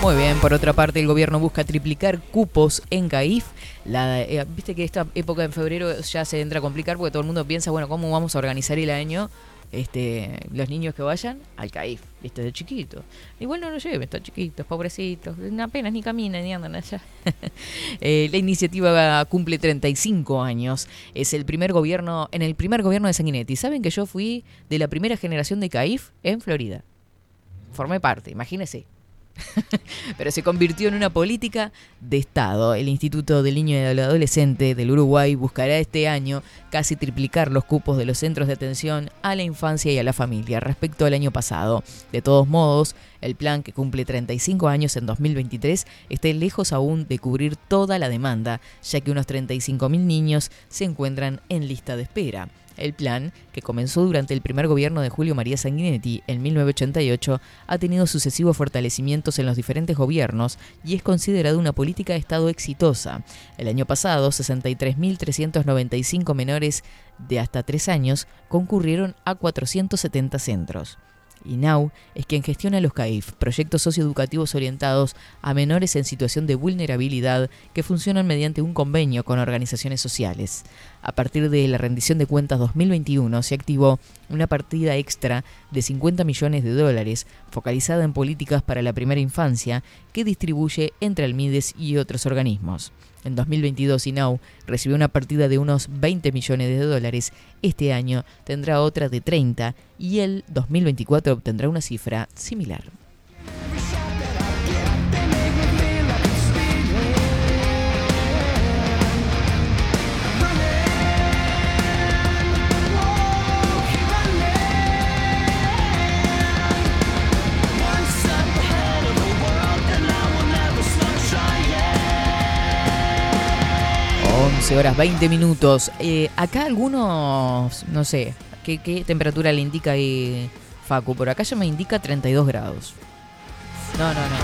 Muy bien, por otra parte, el gobierno busca triplicar cupos en CAIF. La, eh, Viste que esta época en febrero ya se entra a complicar porque todo el mundo piensa, bueno, ¿cómo vamos a organizar el año? Este, los niños que vayan al CAIF, ¿viste? De chiquito. Igual no lo lleven, están chiquitos, pobrecitos, apenas ni caminan ni andan allá. Eh, la iniciativa cumple 35 años. Es el primer gobierno, en el primer gobierno de Sanguinetti. ¿Saben que yo fui de la primera generación de CAIF en Florida? Formé parte, imagínense. pero se convirtió en una política de Estado. El Instituto del Niño y del Adolescente del Uruguay buscará este año casi triplicar los cupos de los centros de atención a la infancia y a la familia respecto al año pasado. De todos modos, el plan que cumple 35 años en 2023 está lejos aún de cubrir toda la demanda, ya que unos 35.000 niños se encuentran en lista de espera. El plan, que comenzó durante el primer gobierno de Julio María Sanguinetti en 1988, ha tenido sucesivos fortalecimientos en los diferentes gobiernos y es considerado una política de Estado exitosa. El año pasado, 63.395 menores de hasta 3 años concurrieron a 470 centros. INAU es quien gestiona los CAIF, proyectos socioeducativos orientados a menores en situación de vulnerabilidad que funcionan mediante un convenio con organizaciones sociales. A partir de la rendición de cuentas 2021 se activó una partida extra de 50 millones de dólares focalizada en políticas para la primera infancia que distribuye entre Almides y otros organismos. En 2022 INAU recibió una partida de unos 20 millones de dólares. Este año tendrá otra de 30 y el 2024 obtendrá una cifra similar. Oh, 11 horas 20 minutos. Eh, acá algunos, no sé, ¿qué, qué temperatura le indica ahí Facu? Por acá ya me indica 32 grados. No, no, no.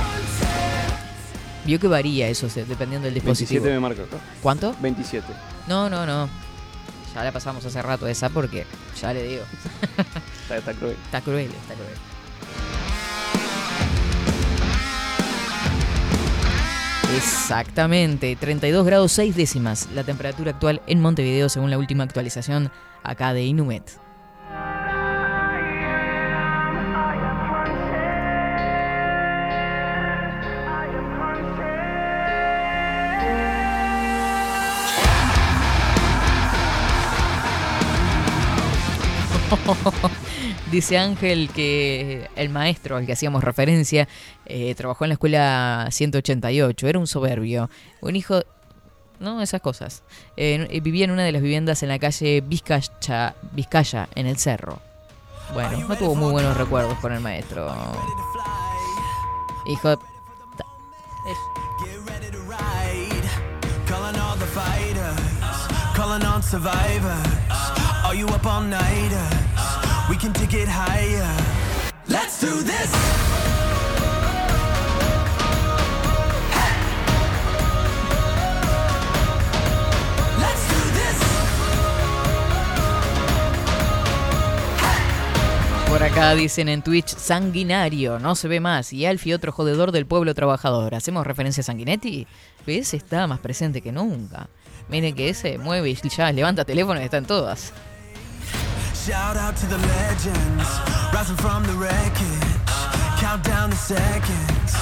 Vio que varía eso, dependiendo del dispositivo. 27 me marca acá. ¿Cuánto? 27. No, no, no. Ya la pasamos hace rato esa porque, ya le digo. Está, está cruel. Está cruel, está cruel. Exactamente, 32 grados 6 décimas la temperatura actual en Montevideo según la última actualización acá de Inumet. Dice Ángel que el maestro al que hacíamos referencia eh, trabajó en la escuela 188, era un soberbio, un hijo... No, esas cosas. Eh, vivía en una de las viviendas en la calle Vizcaya, Vizcaya, en el cerro. Bueno, no tuvo muy buenos recuerdos con el maestro. Hijo. Calling on survivors. We can take it higher. Por acá dicen en Twitch sanguinario, no se ve más. Y Alfie, otro jodedor del pueblo trabajador. ¿Hacemos referencia a Sanguinetti? ¿Ves? Está más presente que nunca. Miren que ese mueve y ya levanta teléfono y están todas. Shout out to the legends, rising from the wreckage. Count down the seconds.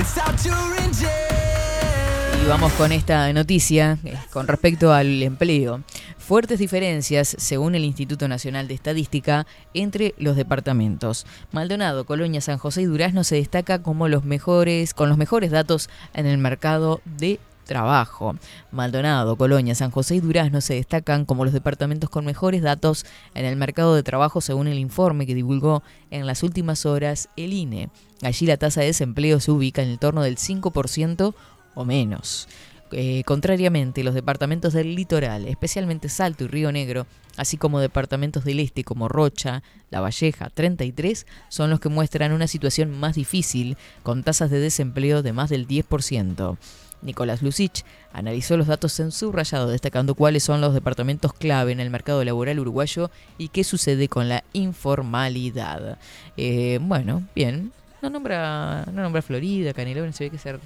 It's time to inject. Y vamos con esta noticia eh, con respecto al empleo. Fuertes diferencias, según el Instituto Nacional de Estadística, entre los departamentos. Maldonado, Colonia, San José y Durazno se destaca como los mejores, con los mejores datos en el mercado de trabajo. Maldonado, Colonia, San José y Durazno se destacan como los departamentos con mejores datos en el mercado de trabajo según el informe que divulgó en las últimas horas el INE. Allí la tasa de desempleo se ubica en el torno del 5% o menos. Eh, contrariamente, los departamentos del litoral, especialmente Salto y Río Negro, así como departamentos del este como Rocha, La Valleja, 33, son los que muestran una situación más difícil, con tasas de desempleo de más del 10%. Nicolás Lucich analizó los datos en subrayado, destacando cuáles son los departamentos clave en el mercado laboral uruguayo y qué sucede con la informalidad. Eh, bueno, bien, no nombra, no nombra Florida, Canelones, se ve que se,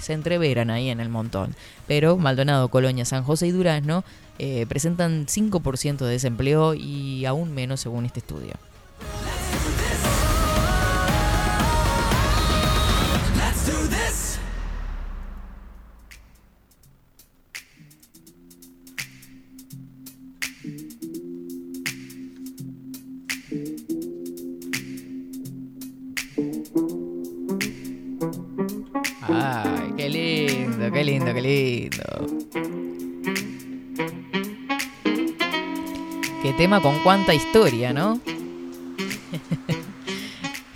se entreveran ahí en el montón. Pero Maldonado, Colonia, San José y Durazno eh, presentan 5% de desempleo y aún menos según este estudio. Lindo, qué lindo, qué lindo. Qué tema con cuánta historia, ¿no?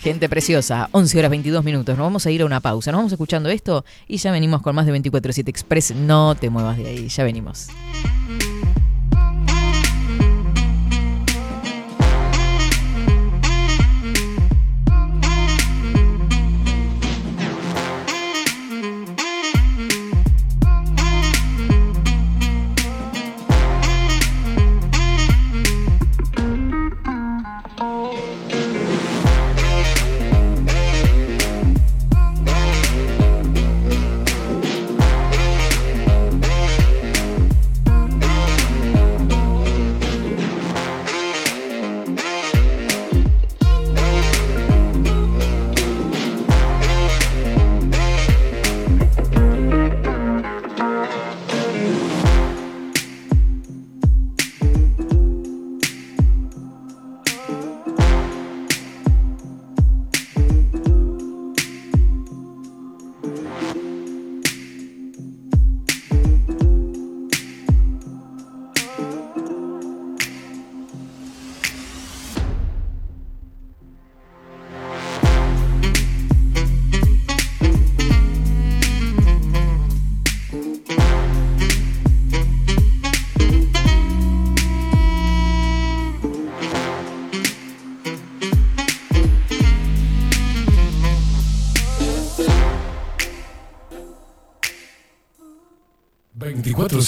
Gente preciosa, 11 horas 22 minutos. Nos vamos a ir a una pausa. Nos vamos escuchando esto y ya venimos con más de 24-7 Express. No te muevas de ahí, ya venimos.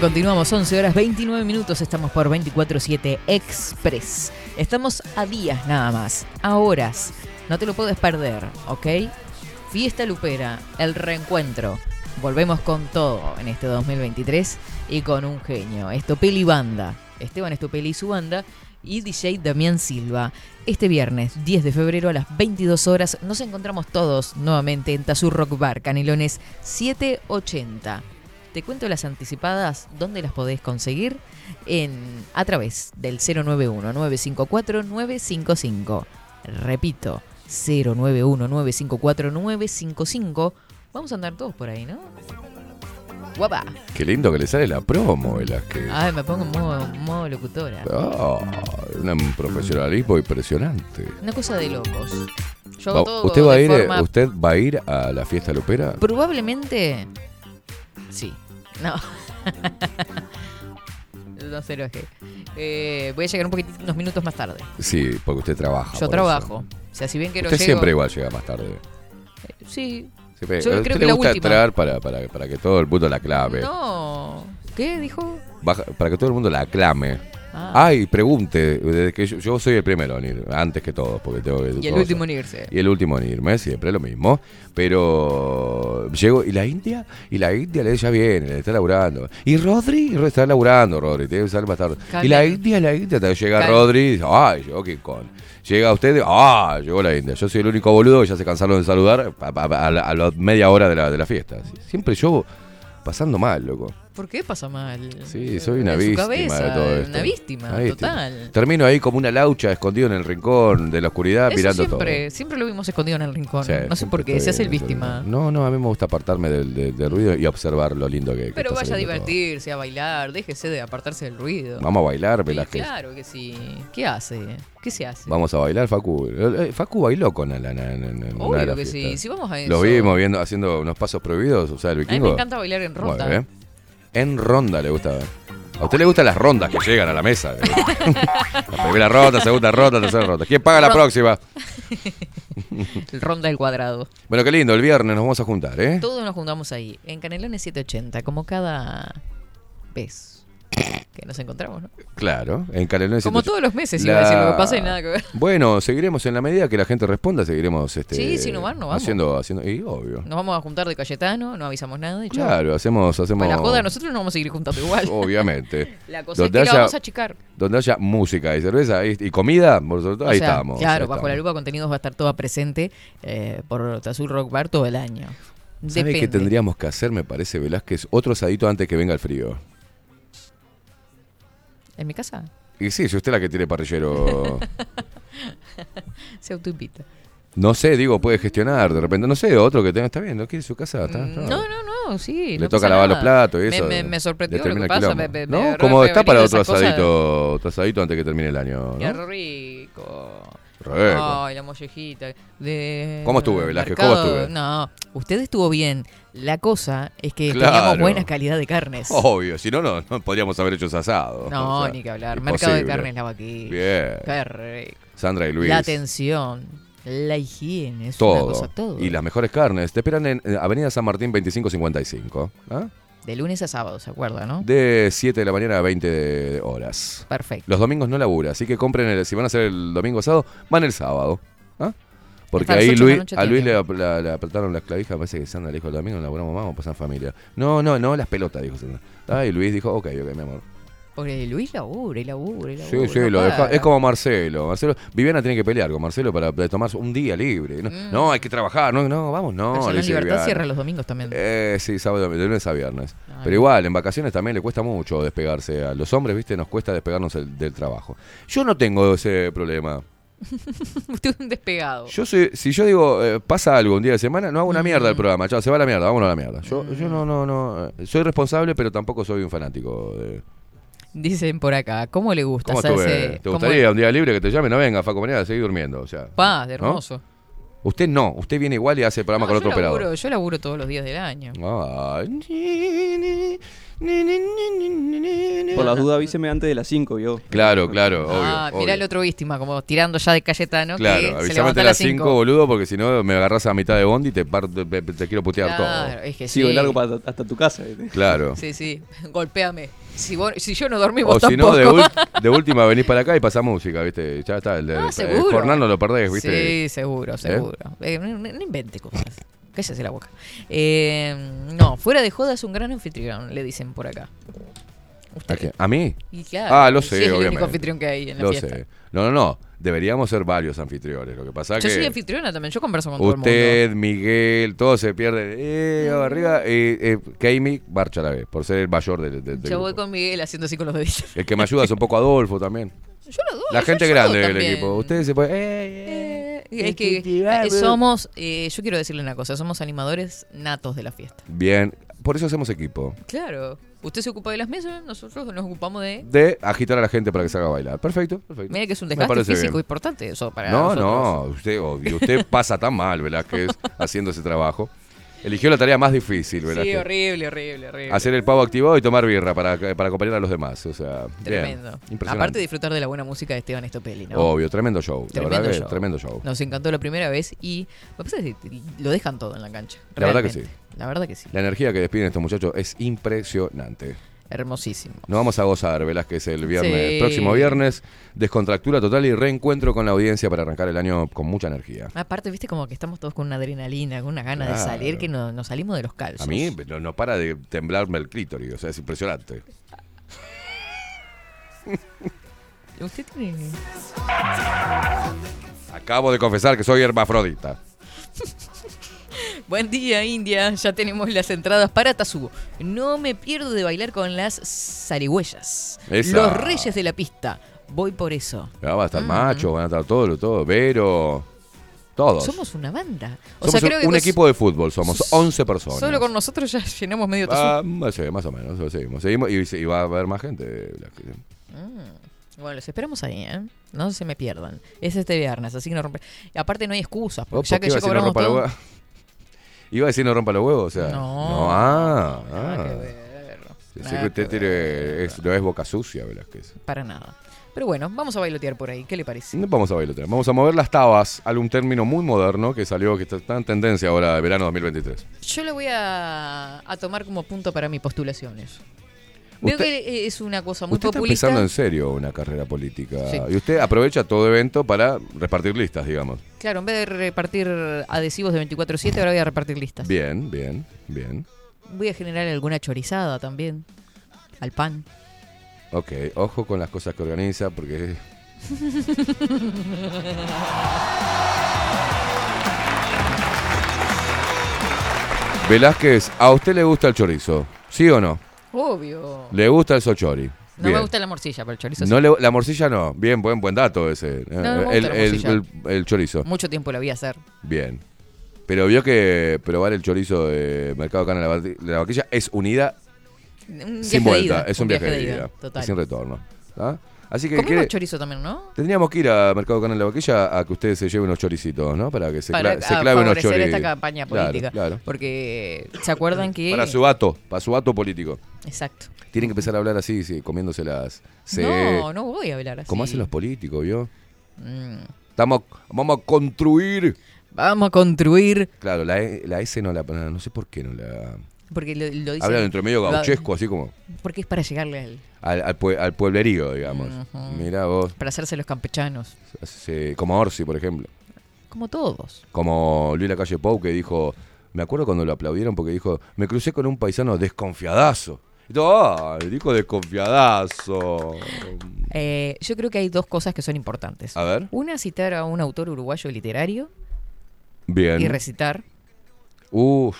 Continuamos. 11 horas 29 minutos. Estamos por 24-7 Express. Estamos a días nada más. A horas. No te lo puedes perder, ¿ok? Fiesta Lupera, el reencuentro. Volvemos con todo en este 2023 y con un genio. Estopeli Banda. Esteban Estopeli y su banda. Y DJ Damián Silva. Este viernes 10 de febrero a las 22 horas nos encontramos todos nuevamente en Tazur Rock Bar, Canelones 780. Te cuento las anticipadas, ¿dónde las podés conseguir? En, a través del 091-954-955. Repito, 091-954-955. Vamos a andar todos por ahí, ¿no? Guapa. Qué lindo que le sale la promo, Velázquez. Ay, me pongo en modo, modo locutora. Ah, un profesionalismo impresionante. Una cosa de locos. Yo Va- todo ¿Usted va, a ir, forma- ¿Usted va a ir a la fiesta lupera? Probablemente. Sí. No. no se enoje. Eh, voy a llegar un poquitito, unos minutos más tarde. Sí, porque usted trabaja. Yo trabajo. eso. O sea, si bien que no Usted llego... siempre igual llega más tarde. Sí. Siempre- Yo a usted creo que le gusta última. entrar para, para, para que todo el mundo la aclame. No. ¿Qué dijo? Baja- para que todo el mundo la aclame. Ah. Ay, pregunte. Desde que yo, yo soy el primero en ir, antes que todos, porque tengo que. Y el último en irse. Y el último en irme, siempre lo mismo. Pero llego, y la India, y la India le ya viene, le está laburando. Y Rodri, está laburando, Rodri, tiene que salir más tarde. Y la India, la India, hasta que llega. Rodri, y dice, ay, llegó King Kong. Llega usted, ah, llegó la India. Yo soy el único boludo que ya se cansaron de saludar a, a- a la, a la media hora de la, de la fiesta. Siempre yo pasando mal, loco. ¿Por qué pasa mal? Sí, soy una En víctima cabeza, de todo esto. Una víctima, Una víctima. total. Termino ahí como una laucha escondido en el rincón de la oscuridad Eso mirando siempre, siempre lo vimos escondido en el rincón. todo. Sí, no sé por qué, se hace el víctima. No, no, a mí me gusta apartarme del, del- del ruido y observar lo lindo que, que Pero está vaya a saliendo todo. divertirse, a bailar, déjese de apartarse del ruido. Vamos a bailar, Sí, Velázquez. claro que sí. ¿Qué hace? ¿Qué se hace? Vamos a bailar, Facu. Eh, Facu bailó con Alana en, en- en una Obvio de las que sí, si vamos a eso. Lo vimos viendo, haciendo unos pasos prohibidos, o sea, el A mí vikingo. me encanta bailar en ronda. Muy bien. En ronda le gusta. A usted le gustan las rondas que llegan a la mesa. la primera ronda, segunda ronda, tercera ronda. ¿Quién paga la próxima? El ronda del cuadrado. Bueno, qué lindo, el viernes nos vamos a juntar, ¿eh? Todos nos juntamos ahí, en Canelones 780, como cada vez que nos encontramos, ¿no? Claro, en Canelones Como 108. todos los meses, iba a decir, lo que pasa y nada que ver. Bueno, seguiremos en la medida que la gente responda, seguiremos este, Sí, sí, no van, no vamos. haciendo, haciendo, y obvio. Nos vamos a juntar de Cayetano, no avisamos nada y. Claro, hacemos, hacemos. Para la joda, nosotros nos vamos a seguir juntando igual. Obviamente. La cosa es que la vamos a achicar. Donde haya música y cerveza y, y comida, por sobre todo, O ahí sea, estamos. Claro, ahí bajo la lupa contenidos va a estar toda presente eh, por Azul Rock Bar todo el año. ¿Sabe qué tendríamos que hacer, me parece, Velázquez? Otro asadito antes que venga el frío. ¿En mi casa? Y sí, si usted es la que tiene parrillero. Se autoinvita. no sé, digo, puede gestionar de repente. No sé, otro que tenga. Está bien, no quiere su casa. Está. Mm, No, no, no, sí. Le no toca lavar los platos y eso. Me, me sorprendió lo que pasa. me- no, como está para otro asadito, otro asadito antes que termine el año. Qué ¿no? rico. Ay, la mollejita. De ¿Cómo estuve, Velázquez? ¿Cómo estuve? No, usted estuvo bien. La cosa es que Claro. teníamos buena calidad de carnes. Obvio, si no, no, no podríamos haber hecho ese asado. No, O sea, ni que hablar. Mercado de carnes la vaquilla. Bien. Qué rico. Sandra y Luis. La atención, la higiene, es todo. una cosa todo. Y las mejores carnes. Te esperan en eh, Avenida San Martín 2555. ¿ah? De lunes a sábado, ¿se acuerda, no? De 7 de la mañana a 20 horas. Perfecto. Los domingos no labura, así que compren el, si van a hacer el domingo asado, van el sábado. ¿ah? Porque ahí Luis, a Luis le, la- le apretaron las clavijas, parece que Sandra le dijo el domingo, no laburamos más, vamos a pasar familia. No, no, no, las pelotas, dijo Sandra. Ah, y Luis dijo, ok, ok, mi amor. Porque Luis labura y labura y Sí, labura. sí, no lo deja. Es como Marcelo. Marcelo, Viviana tiene que pelear con Marcelo para para tomarse un día libre. No, Mm. no, hay que trabajar. No, no, vamos, no. Le dice Libertad Viviana. cierra los domingos también. Eh, sí, sábado, de lunes a viernes. Pero igual, en vacaciones también le cuesta mucho despegarse. A los hombres, viste, nos cuesta despegarnos el- del trabajo. Yo no tengo ese problema. Usted es un despegado. Yo soy, si yo digo, eh, pasa algo un día de semana, no hago una mierda el Mm. programa. Chao, se va a la mierda, vámonos a la mierda. Yo, yo no, no, no. eh, Soy responsable, pero tampoco soy un fanático. De... Dicen por acá, ¿cómo le gusta ¿Cómo? ¿Te cómo- gustaría un día libre que te llame? No venga, Faco, mañana seguir durmiendo. O sea, Pa, de ¿no? hermoso. Usted no, usted viene igual y hace el programa No, con otro laburo, operador. Yo laburo todos los días del año. Ay. Por las dudas avíseme antes de las 5, yo. Claro, claro, obvio. ah, obvio. mirá el otro víctima, como tirando ya de Cayetano. que Claro, se avísame antes a de las 5, boludo, porque si no me agarras a mitad de bondi y te, parto- te, te quiero putear Claro, todo. es que Sigo sí. largo para, hasta tu casa. Claro. Sí, sí, golpéame. Si, vos- si yo no dormí, O vos si no, tampoco. de, última venís para acá y pasás música, ¿viste? Ya está, el, Ah, el jornal no lo perdés, ¿viste? Sí, seguro, seguro. Eh, no, no- invente cosas. Cállese la boca. Eh, no, fuera de joda es un gran anfitrión, le dicen por acá. ¿A? ¿A mí? Y claro, ah, lo sí, sé, es el único anfitrión que hay en la Lo fiesta. sé. No, no, no. Deberíamos ser varios anfitriones. Lo que pasa Yo que... soy anfitriona también, yo converso con todo el Usted, Miguel, todos se pierden. Eh, arriba. Eh, eh, Keimi, marcha a la vez, por ser el mayor del, del- del mundo. Yo voy grupo. con Miguel haciendo así con los deditos. El que me ayuda es un poco Adolfo también. Yo lo doy. La gente grande del equipo. Ustedes se pueden. eh, Eh, es que eh, somos, eh, yo quiero decirle una cosa, somos animadores natos de la fiesta. Bien, por eso hacemos equipo. Claro, usted se ocupa de las mesas, nosotros nos ocupamos de... De agitar a la gente para que se haga bailar. Perfecto, perfecto. Mira que es un desgaste físico bien. importante eso para No, nosotros. no, usted, obvio, usted pasa tan mal, Velázquez, haciendo ese trabajo. Eligió la tarea más difícil, ¿verdad? Sí, Que horrible, horrible, horrible. Hacer el pavo activado y tomar birra para, para acompañar a los demás. O sea, bien. Tremendo. Impresionante. Aparte de disfrutar de la buena música de Esteban Estopelli, ¿no? Obvio, tremendo show. La Tremendo verdad que show. tremendo show. Nos encantó la primera vez y me pasa que lo dejan todo en la cancha. La verdad que realmente. La verdad que sí. La energía que despiden estos muchachos es impresionante. Hermosísimo. Nos vamos a gozar, Velázquez, el viernes. Sí. Próximo viernes, descontractura total y reencuentro con la audiencia para arrancar el año con mucha energía. Aparte, viste como que estamos todos con una adrenalina, con una gana de salir que no- nos salimos de los calzos. A mí no, no para de temblarme el clítoris, o sea, es impresionante. Usted tiene... Acabo de confesar que soy hermafrodita. Buen día, India. Ya tenemos las entradas para Tazú. No me pierdo de bailar con las zarigüeyas. Esa. Los reyes de la pista. Voy por eso. Ya va a Mm. estar macho, van a estar todo, todo, Vero, todos. Somos una banda. O Somos sea, creo que un equipo de fútbol, somos 11 personas. Solo con nosotros ya llenamos medio. Ah, no sé, más o menos, seguimos. seguimos y, y va a haber más gente. Mm. Bueno, los esperamos ahí, ¿eh? No se me pierdan. Es este viernes, así que no rompe. Aparte no hay excusas, porque ya ¿por que ya cobramos todo. Iba a decir no rompa los huevos, o sea. No. ah, Nada ah. que ver. Nada sí, que usted que tiene, es, no es boca sucia, Velázquez. Para nada. Pero bueno, vamos a bailotear por ahí. ¿Qué le parece? No vamos a bailotear, vamos a mover las tabas, algún término muy moderno que salió, que está, en tendencia ahora de verano 2023. Yo le voy a, a tomar como punto para mis postulaciones. Veo Usted- que es una cosa muy usted está populista. empezando en serio una carrera política Sí. y usted aprovecha todo evento para repartir listas, digamos. Claro, en vez de repartir adhesivos de 24-7, ahora voy a repartir listas. Bien, bien, bien. Voy a generar alguna chorizada también. Al pan. Ok, ojo con las cosas que organiza porque... Velázquez, ¿a usted le gusta el chorizo? ¿Sí o no? Obvio. ¿Le gusta el sochori? No Bien. me gusta la morcilla, pero el chorizo No sí. le- la morcilla no. Bien, buen buen dato ese. No, no me gusta el, la el- morcilla. el- el chorizo. Mucho tiempo voy a hacer. Bien. Pero vio que probar el chorizo de Mercado Cana de la, Bati- de la Vaquilla es unida Un viaje sin de vuelta. ida, Es un, viaje, de ida. Total. Sin retorno. ¿Ah? Así que quiere- chorizo también, ¿no? tendríamos que ir a Mercado Cana de la Vaquilla a que usted se lleve unos choricitos, ¿no? Para que se, para cla- se clave unos choritos. esta campaña política. claro. Porque se acuerdan que... Para su vato, para su vato político. Exacto. Tienen que empezar a hablar así, sí, comiéndose las... No, no voy a hablar así. Como hacen los políticos, ¿vio? Mm. Estamos, vamos a construir. Vamos a construir... Claro, la, E- la S no la... No sé por qué no la... Porque lo, lo dice... Habla dentro medio gauchesco, así como Porque es para llegarle al... al, al, pue- al pueblerío, digamos. Ujú. Mirá vos. Para hacerse los campechanos. Sí, como Orsi, por ejemplo. Como todos. Como Luis Lacalle Pou, que dijo... Me acuerdo cuando lo aplaudieron porque dijo... Me crucé con un paisano desconfiadazo. Y todo, ¡ah! Dijo desconfiadazo. Eh, yo creo que hay dos cosas que son importantes. A ver. Una, citar a un autor uruguayo literario Bien. y recitar, Uf.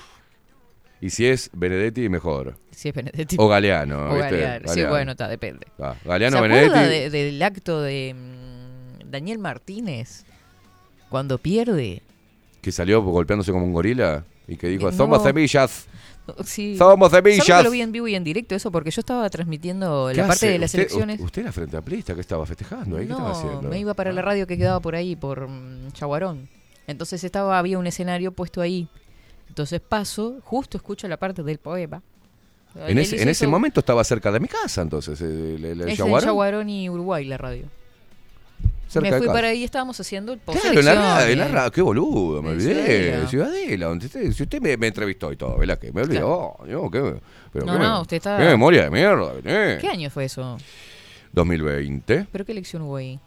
Y si es Benedetti, mejor. si es Benedetti. O Galeano. O ¿viste? Galeano. Sí, bueno, está, depende. Ah, Galeano ¿Se Benedetti. acuerda de- del acto de mm, Daniel Martínez cuando pierde? Que salió golpeándose como un gorila y que dijo, somos no. semillas. Sí. Somos ¿Sabe que semillas. lo vi en vivo y en directo eso? Porque yo estaba transmitiendo ¿Qué la parte de las ¿Usted- elecciones. ¿Usted era frente amplista? ¿Qué estaba festejando ahí? ¿Qué estaba No, haciendo? Ah. me iba para la radio que quedaba por ahí, por mm, Chaguarón. Entonces estaba, había un escenario puesto ahí. Entonces paso, justo escucho la parte del poema. En ese, en ese momento estaba cerca de mi casa, entonces, el, el- el Es Yaguarón. en Chaguarón y Uruguay la radio. Cerca me fui para ahí, estábamos haciendo el post Claro, en la radio, en la radio, qué boludo, me olvidé. Ciudadela. Ciudadela, donde usted, si usted me, me entrevistó y todo, ¿verdad? Que me olvidó. Yo, ¿qué, pero No, qué, no, usted está- Qué memoria de mierda. tenés. ¿Qué año fue eso? 2020. ¿Pero qué elección hubo ahí?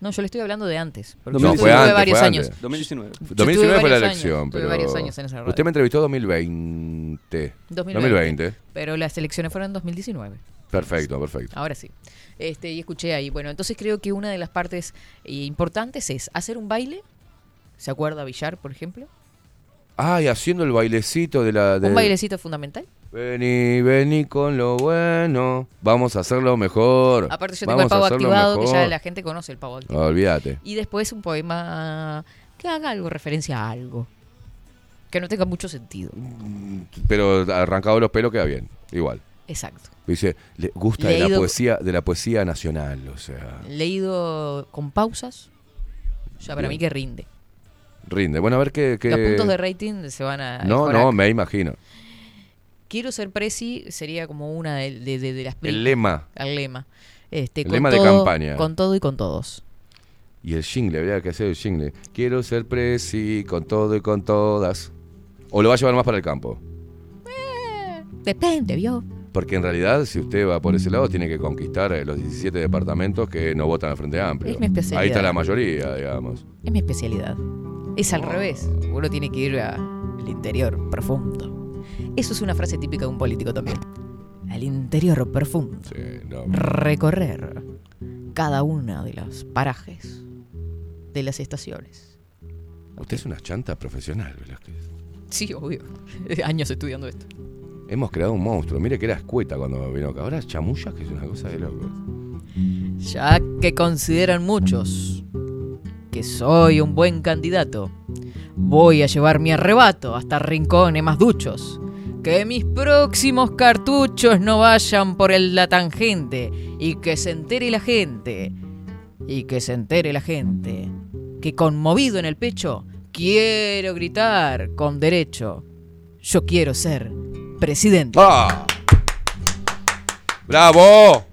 No, yo le estoy hablando de antes. Porque No, yo fue antes, varios fue años. antes. 2019. Yo 2019 estuve fue la elección, años, pero varios años en esa radio. usted me entrevistó 2020. 2020. Pero las elecciones fueron en 2019. Perfecto, perfecto. Ahora sí. Este, y escuché ahí. Bueno, entonces creo que una de las partes eh, importantes es hacer un baile. ¿Se acuerda Villar, por ejemplo? Ay, haciendo el bailecito de la... de- Un bailecito fundamental. Vení, vení con lo bueno. Vamos a hacerlo mejor. Aparte yo tengo Vamos el pavo activado, que ya la gente conoce el pavo activado. Olvídate. Y después un poema que haga algo referencia a algo. Que no tenga mucho sentido. Pero arrancado los pelos queda bien, igual. Exacto. Dice, le gusta de la poesía, de la poesía nacional, o sea. Leído con pausas, ya para Bien. mí que rinde. Rinde. Bueno, a ver qué. qué- Los puntos de rating se van a. No, no, me imagino. Quiero ser presi sería como una de, de- de- de las El lema. El lema. Este, El con lema de todo- campaña. Con todo y con todos. Y el jingle, habría que hacer el jingle. Quiero ser presi con todo y con todas. O lo va a llevar más para el campo. Depende, ¿vio? Porque en realidad, si usted va por ese lado, tiene que conquistar eh, los 17 departamentos que no votan al Frente Amplio. Es mi especialidad. Ahí está la mayoría, digamos. Es mi especialidad. Es al revés. Uno tiene que ir al interior profundo. Eso es una frase típica de un político también. Al interior profundo. Recorrer cada una de los parajes de las estaciones. Usted es una chanta profesional, Velázquez. Sí, obvio. Años estudiando esto. Hemos creado un monstruo. Mire que era escueta cuando vino acá. Ahora es chamulla, que es una cosa de loco. Ya que consideran muchos que soy un buen candidato, voy a llevar mi arrebato hasta rincones más duchos. Que mis próximos cartuchos no vayan por el, la tangente y que se entere la gente. Y que se entere la gente. Que conmovido en el pecho, quiero gritar con derecho. Yo quiero ser presidente. ¡Ah! ¡Bravo!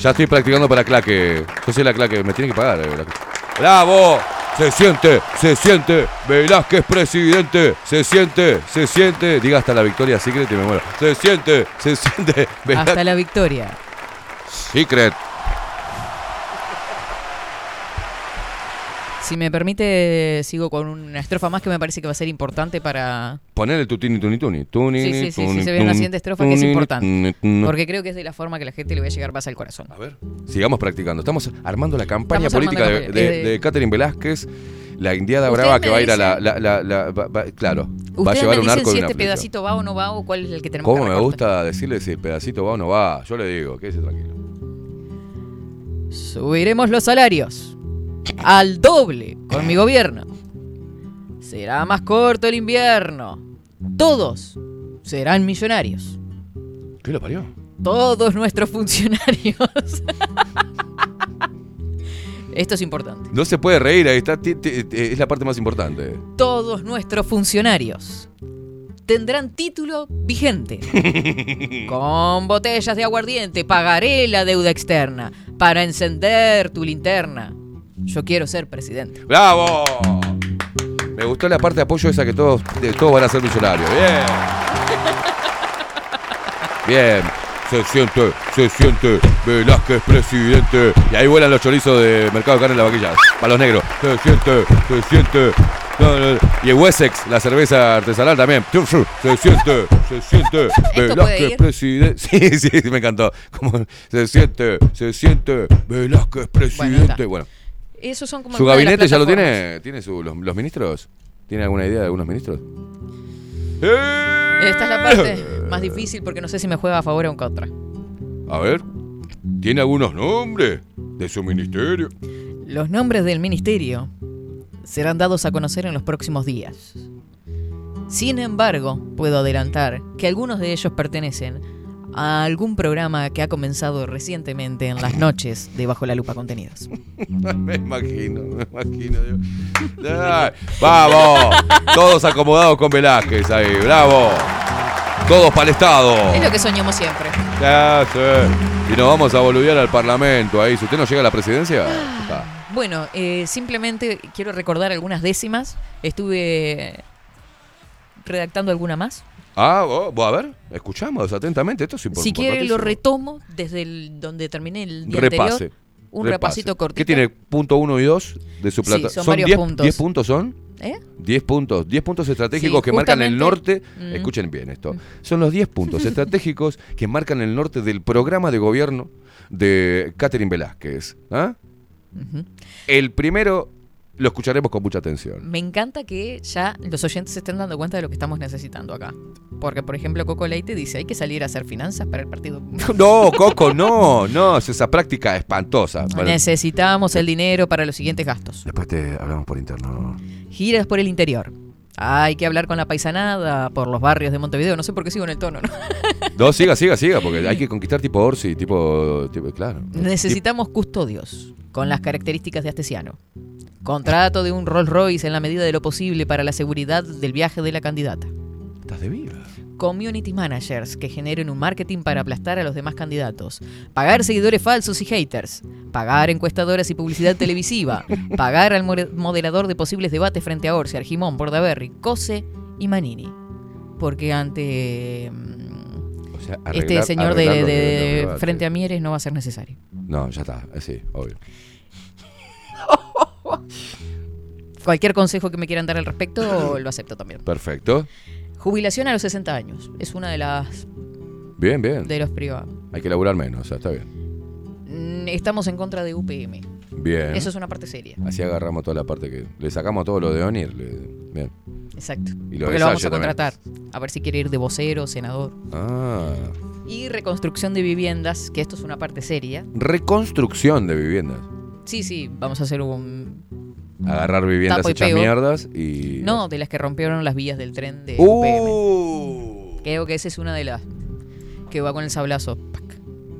Ya estoy practicando para claque. Yo soy la claque, me tienen que pagar. eh. ¡Bravo! Se siente, se siente. Velázquez presidente. Se siente, se siente. Diga hasta la victoria secret y me muero. Se siente, se siente. Velázquez Hasta la victoria. secret. Si me permite, sigo con una estrofa más que me parece que va a ser importante para... Poner el tutini tuni tuni. Tuni, Sí, sí, sí, sí, tuni, se ve en la tuni, siguiente estrofa que es tuni, importante. tuni, tuni. Porque creo que es de la forma que la gente le va a llegar más al corazón. A ver. Sigamos practicando. Estamos armando la campaña Estamos política de, de. Eh, de Catherine Velázquez, la indiada brava que va a ir a la. la- la- la- va- claro, va a Ustedes llevar me un dicen arco si de una este flecha. pedacito va o no va o cuál es el que tenemos ¿Cómo que me gusta decirle si el pedacito va o no va? Yo le digo, quédese tranquilo. Subiremos los salarios al doble con mi gobierno. Será más corto el invierno. Todos serán millonarios. ¿Qué lo parió? Todos nuestros funcionarios. Esto es importante. No se puede reír, ahí está. Es la parte más importante. Todos nuestros funcionarios tendrán título vigente. Con botellas de aguardiente pagaré la deuda externa para encender tu linterna. Yo quiero ser presidente. ¡Bravo! Me gustó la parte de apoyo esa que todos, de- todos van a ser millonarios. Bien. Bien. Se siente, se siente. Velázquez presidente. Y ahí vuelan los chorizos de Mercado de Carne en la vaquilla. Para los negros. Se siente, se siente. No, no, no. Y en Wessex, la cerveza artesanal también. Se siente, se siente. Velázquez presidente. Sí, sí, sí, me encantó. Como se siente, se siente. Velázquez presidente. Bueno, Esos son como ¿Su gabinete ya lo tiene? ¿Tiene su- los, los ministros? ¿Tiene alguna idea de algunos ministros? Esta es la parte más difícil porque no sé si me juega a favor o en contra. A ver, ¿tiene algunos nombres de su ministerio? Los nombres del ministerio serán dados a conocer en los próximos días. Sin embargo, puedo adelantar que algunos de ellos pertenecen a algún programa que ha comenzado recientemente en las noches de Bajo la Lupa Contenidos. me imagino, me imagino. Ay, ¡Vamos! Todos acomodados con Velázquez ahí, bravo. Todos para el Estado. Es lo que soñamos siempre. Ya sé. Y nos vamos a boludear al Parlamento ahí. Si usted no llega a la presidencia, está. Bueno, eh, simplemente quiero recordar algunas décimas. Estuve redactando alguna más. Ah, vos, a ver, escuchamos atentamente. Esto es Si importante. quiere lo retomo desde el, donde terminé el día Repase. anterior. Un repase. repasito cortito. ¿Qué tiene? ¿Punto 1 y 2 de su Sí, plata? son ¿Son varios 10 puntos. 10 puntos son? ¿Eh? 10 puntos, 10 puntos estratégicos Sí, que marcan el norte. mm. Escuchen bien esto. Son los 10 puntos estratégicos que marcan el norte del programa de gobierno de Catherine Velázquez. ¿ah? El primero lo escucharemos con mucha atención. Me encanta que ya los oyentes se estén dando cuenta de lo que estamos necesitando acá. Porque, por ejemplo, Coco Leite dice, hay que salir a hacer finanzas para el partido. No, Coco, no, no, es esa práctica espantosa. Bueno, Necesitamos el dinero para los siguientes gastos. después te hablamos por interno. Giras por el interior. Hay que hablar con la paisanada por los barrios de Montevideo. No sé por qué sigo en el tono, ¿no? No, siga, siga, siga, porque hay que conquistar tipo Orsi, tipo, tipo claro. Necesitamos custodios con las características de Astesiano. Contrato de un Rolls Royce en la medida de lo posible para la seguridad del viaje de la candidata. Estás de viva. Community managers que generen un marketing para aplastar a los demás candidatos. Pagar seguidores falsos y haters. Pagar encuestadoras y publicidad televisiva. Pagar al moderador de posibles debates frente a Orsi, Argimón, Bordaberry, Cose y Manini. Porque ante mm, O sea, este señor de, de- frente a Mieres no va a ser necesario. No, ya está. eh, Sí, obvio. Cualquier consejo que me quieran dar al respecto lo acepto también. Perfecto. Jubilación a los 60 años. Es una de las Bien, bien. de los privados. Hay que laburar menos, o sea, está bien. Mm, Estamos en contra de UPM. Bien. Eso es una parte seria. Así agarramos toda la parte que. Le sacamos todo lo de ONIR. le- Bien. Exacto. Y lo Porque lo vamos a también. contratar. A ver si quiere ir de vocero, senador. Ah. Y reconstrucción de viviendas, que esto es una parte seria. Reconstrucción de viviendas. Sí, sí, vamos a hacer un... Agarrar viviendas Tapo y hechas pego. mierdas y. No, de las que rompieron las vías del tren de Uh. UPM. Creo que esa es una de las que va con el sablazo.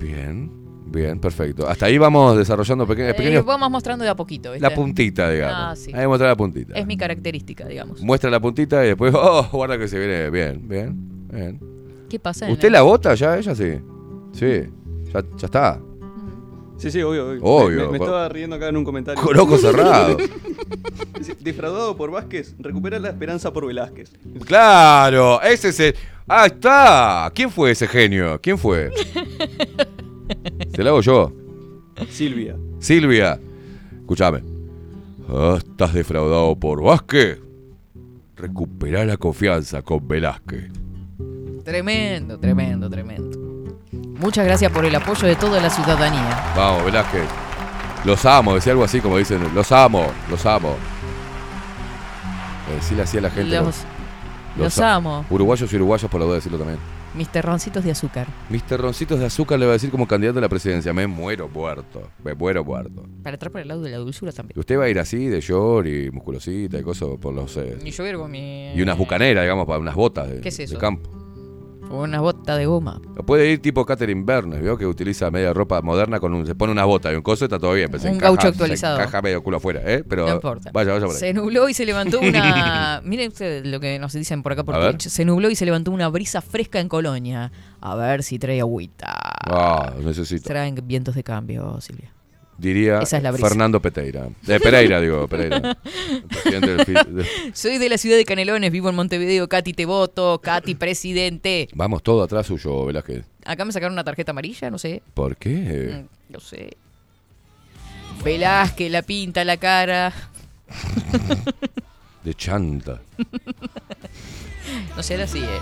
Bien, bien, perfecto. Hasta ahí vamos desarrollando peque- Eh, pequeños. vamos mostrando de a poquito. ¿viste? la puntita, digamos. Ah, sí. Ahí muestra la puntita. Es mi característica, digamos. Muestra la puntita y después, oh, guarda que se viene. Bien, bien, bien. ¿Qué pasa? en ¿Usted la vota ya? Ella sí. Sí, ya, ya está. Sí, sí, obvio, obvio. Obvio, Me, me- me por- estaba riendo acá en un comentario. Con ojos cerrados. Dice, Defraudado por Vázquez, recupera la esperanza por Velázquez. Claro, ese es el. ¡Ah, está! ¿Quién fue ese genio? ¿Quién fue? Se lo hago yo. Silvia. Silvia, escúchame. Ah, ¿Estás defraudado por Vázquez? Recuperá la confianza con Velázquez. Tremendo, tremendo, tremendo. Muchas gracias por el apoyo de toda la ciudadanía. Vamos, Velázquez. Los amo, decía algo así como dicen. Los amo, los amo. Eh, Decirle así a la gente. Los, los amo. Uruguayos y uruguayos, por la duda decirlo también. Mis terroncitos de azúcar. Mis terroncitos de azúcar le va a decir como candidato a la presidencia. Me muero muerto. Me muero muerto. Para entrar por el lado de la dulzura también. Usted va a ir así, de short y musculosita y cosas por los. eh, Y yo con mi. y unas bucaneras, digamos, para unas botas de, ¿Qué es de eso? campo. Una bota de goma. Puede ir tipo Catherine Bernes, ¿vio? Que utiliza media ropa moderna, con un, se pone una bota y un coso y está todo bien. pero Un encaja- gaucho actualizado. Se encaja medio culo afuera, ¿eh? Pero No importa. vaya, vaya por ahí. Se nubló y se levantó una. Miren ustedes lo que nos dicen por acá por. Twitch. Se nubló y se levantó una brisa fresca en Colonia. A ver si trae agüita. Ah, necesito. Traen vientos de cambio, Silvia. Diría es. Fernando Pereira. De Pereira, digo, Pereira. Del Soy de la ciudad de Canelones, vivo en Montevideo. Katy, te voto. Katy, presidente. Vamos todo atrás suyo, Velázquez. Acá me sacaron una tarjeta amarilla, no sé. ¿Por qué? Mm, No sé. Velázquez, la pinta, la cara. De chanta. No sé, era así, eh.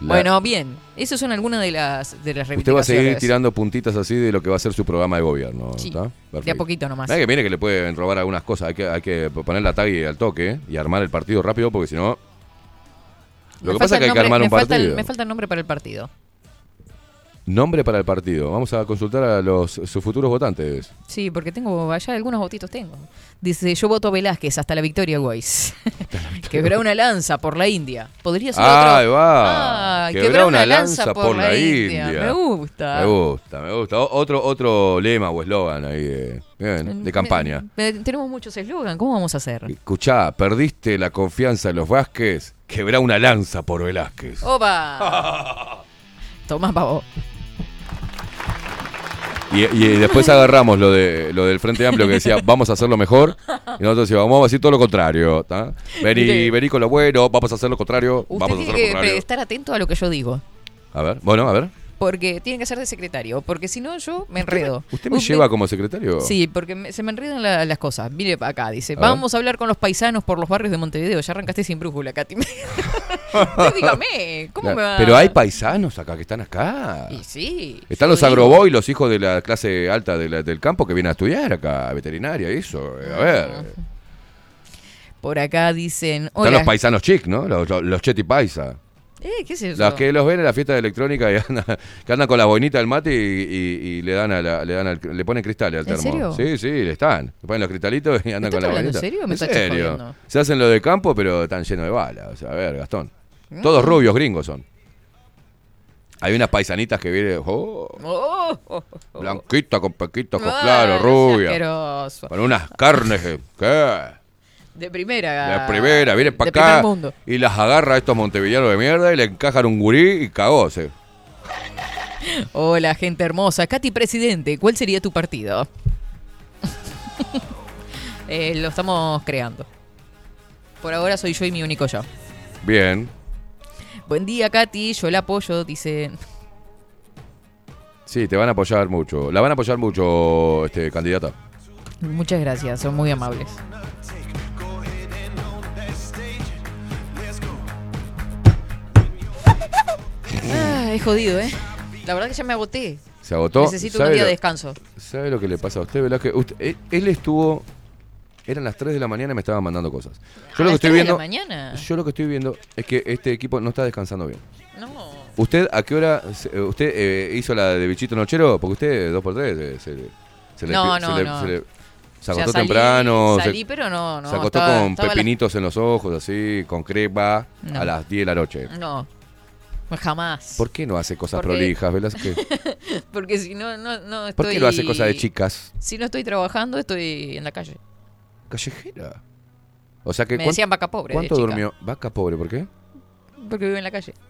La- Bueno, bien. Esas son algunas de las, de las Usted va a seguir tirando puntitas así de lo que va a ser su programa de gobierno. Sí, de a poquito nomás. Nada que viene que le pueden robar algunas cosas. Hay que, hay que poner la tag al toque y armar el partido rápido porque si no. Lo Me que pasa es que hay que armar un me falta el- partido. me falta el nombre para el partido. Nombre para el partido. Vamos a consultar a los sus futuros votantes. Sí, porque tengo allá algunos votitos tengo. Dice, yo voto Velázquez hasta la victoria, guys. Quebrá una lanza por la India. Podría ser otro. Ahí va. Ah, Quebrá una lanza por la India. Me gusta. Me gusta, me gusta. O- Otro, otro lema o eslogan ahí de, bien, de campaña. Me- tenemos muchos eslogan. ¿Cómo vamos a hacer? Escuchá, perdiste la confianza en los Vázquez, quebrá una lanza por Velázquez. ¡Opa! Tomá, pavo. Y, y después agarramos lo de lo del Frente Amplio que decía, vamos a hacerlo mejor. Y nosotros decíamos, vamos a decir todo lo contrario. ¿tá? Vení, Mire. vení con lo bueno, vamos a hacer lo contrario. Usted Vamos a tiene hacer lo que contrario. estar atento a lo que yo digo. A ver, bueno, a ver. Porque tiene que ser de secretario. Porque si no, yo me enredo. ¿Usted me lleva como secretario? Sí, porque me- se me enredan la- las cosas. Mire acá, dice, A ver. vamos a hablar con los paisanos por los barrios de Montevideo. Ya arrancaste sin brújula, Katy. Dígame, ¿cómo me va? Pero hay paisanos acá que están acá. Y sí. Están los agroboy, los hijos de la clase alta de la- del campo que vienen a estudiar acá, veterinaria, eso. eh, A ver. Por acá dicen, Están los paisanos chic, ¿no? Los, los, los cheti paisa. Eh, ¿qué es eso? Los que los ven en la fiesta de electrónica y andan, que andan con la boinita del mate y, y- y le dan a la- le dan al- le ponen cristales al ¿En termo. serio? Sí, sí, le están. Le ponen los cristalitos y andan con la en boinita. serio o me ¿En serio? Se hacen lo de campo, pero están llenos de balas. O sea, a ver, Gastón. Mm. Todos rubios gringos son. Hay unas paisanitas que vienen, oh, Oh, blanquita con pequitos, con Ah, claro, rubia. Con unas carnes que, ¿qué? De primera. De primera, vienen para acá mundo. y las agarra a estos montevillanos de mierda y le encajan un gurí y cagó. sí. Hola, gente hermosa. Katy Presidente, ¿cuál sería tu partido? Eh, lo estamos creando. Por ahora soy yo y mi único yo. Bien. Buen día, Katy. Yo la apoyo, dice. Sí, te van a apoyar mucho. La van a apoyar mucho, este, candidata. Muchas gracias, son muy amables. Ah, es jodido, ¿eh? La verdad que ya me agoté. Se agotó. Necesito un ¿Sabe día lo- de descanso. ¿Sabe lo que le pasa a usted, Velázquez? Usted- él, él estuvo. Eran las 3 de la mañana y me estaban mandando cosas. Yo ¿A lo que las estoy tres de la viendo. mañana? Yo lo que estoy viendo es que este equipo no está descansando bien. No. ¿Usted a qué hora? eh, ¿Usted eh, hizo la de bichito nochero? Porque usted, 2x3, eh, se, le- se le- No, se no, le- no. se le- se O sea, salí- temprano. salí, pero no, no, Se acostó estaba- con estaba la- pepinitos en los ojos, así, con crema, No. a las 10 de la noche. No, jamás. ¿Por qué no hace cosas Porque- prolijas, Velázquez? Porque si no, no, no estoy... ¿Por qué no hace cosas de chicas? Si no estoy trabajando, estoy en la calle. Callejera. O sea que. Me ¿cuán- decían vaca pobre de ¿Cuánto chica. durmió? Vaca pobre, ¿por qué? Porque vivo en la calle.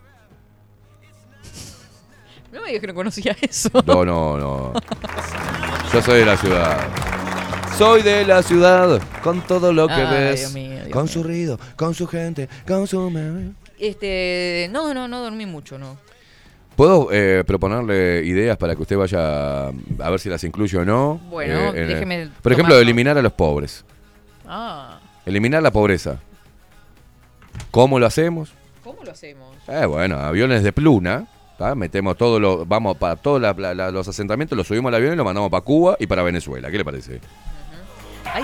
No me digas que no conocía eso. No, no, no. Yo soy de la ciudad. Soy de la ciudad, con todo lo que Ay, ves. Dios mío, Dios con mío. su ruido, con su gente, con su... Este, no, no, no dormí mucho, no. ¿Puedo eh, proponerle ideas para que usted vaya a ver si las incluye o no? Bueno, en el- déjeme Por ejemplo, eliminar a los pobres. Ah, Eliminar la pobreza. ¿Cómo lo hacemos? ¿cómo lo hacemos? Eh, bueno, aviones de pluna. ¿tá? Metemos todo lo, vamos para todos los asentamientos, los subimos al avión y lo mandamos para Cuba y para Venezuela. ¿Qué le parece?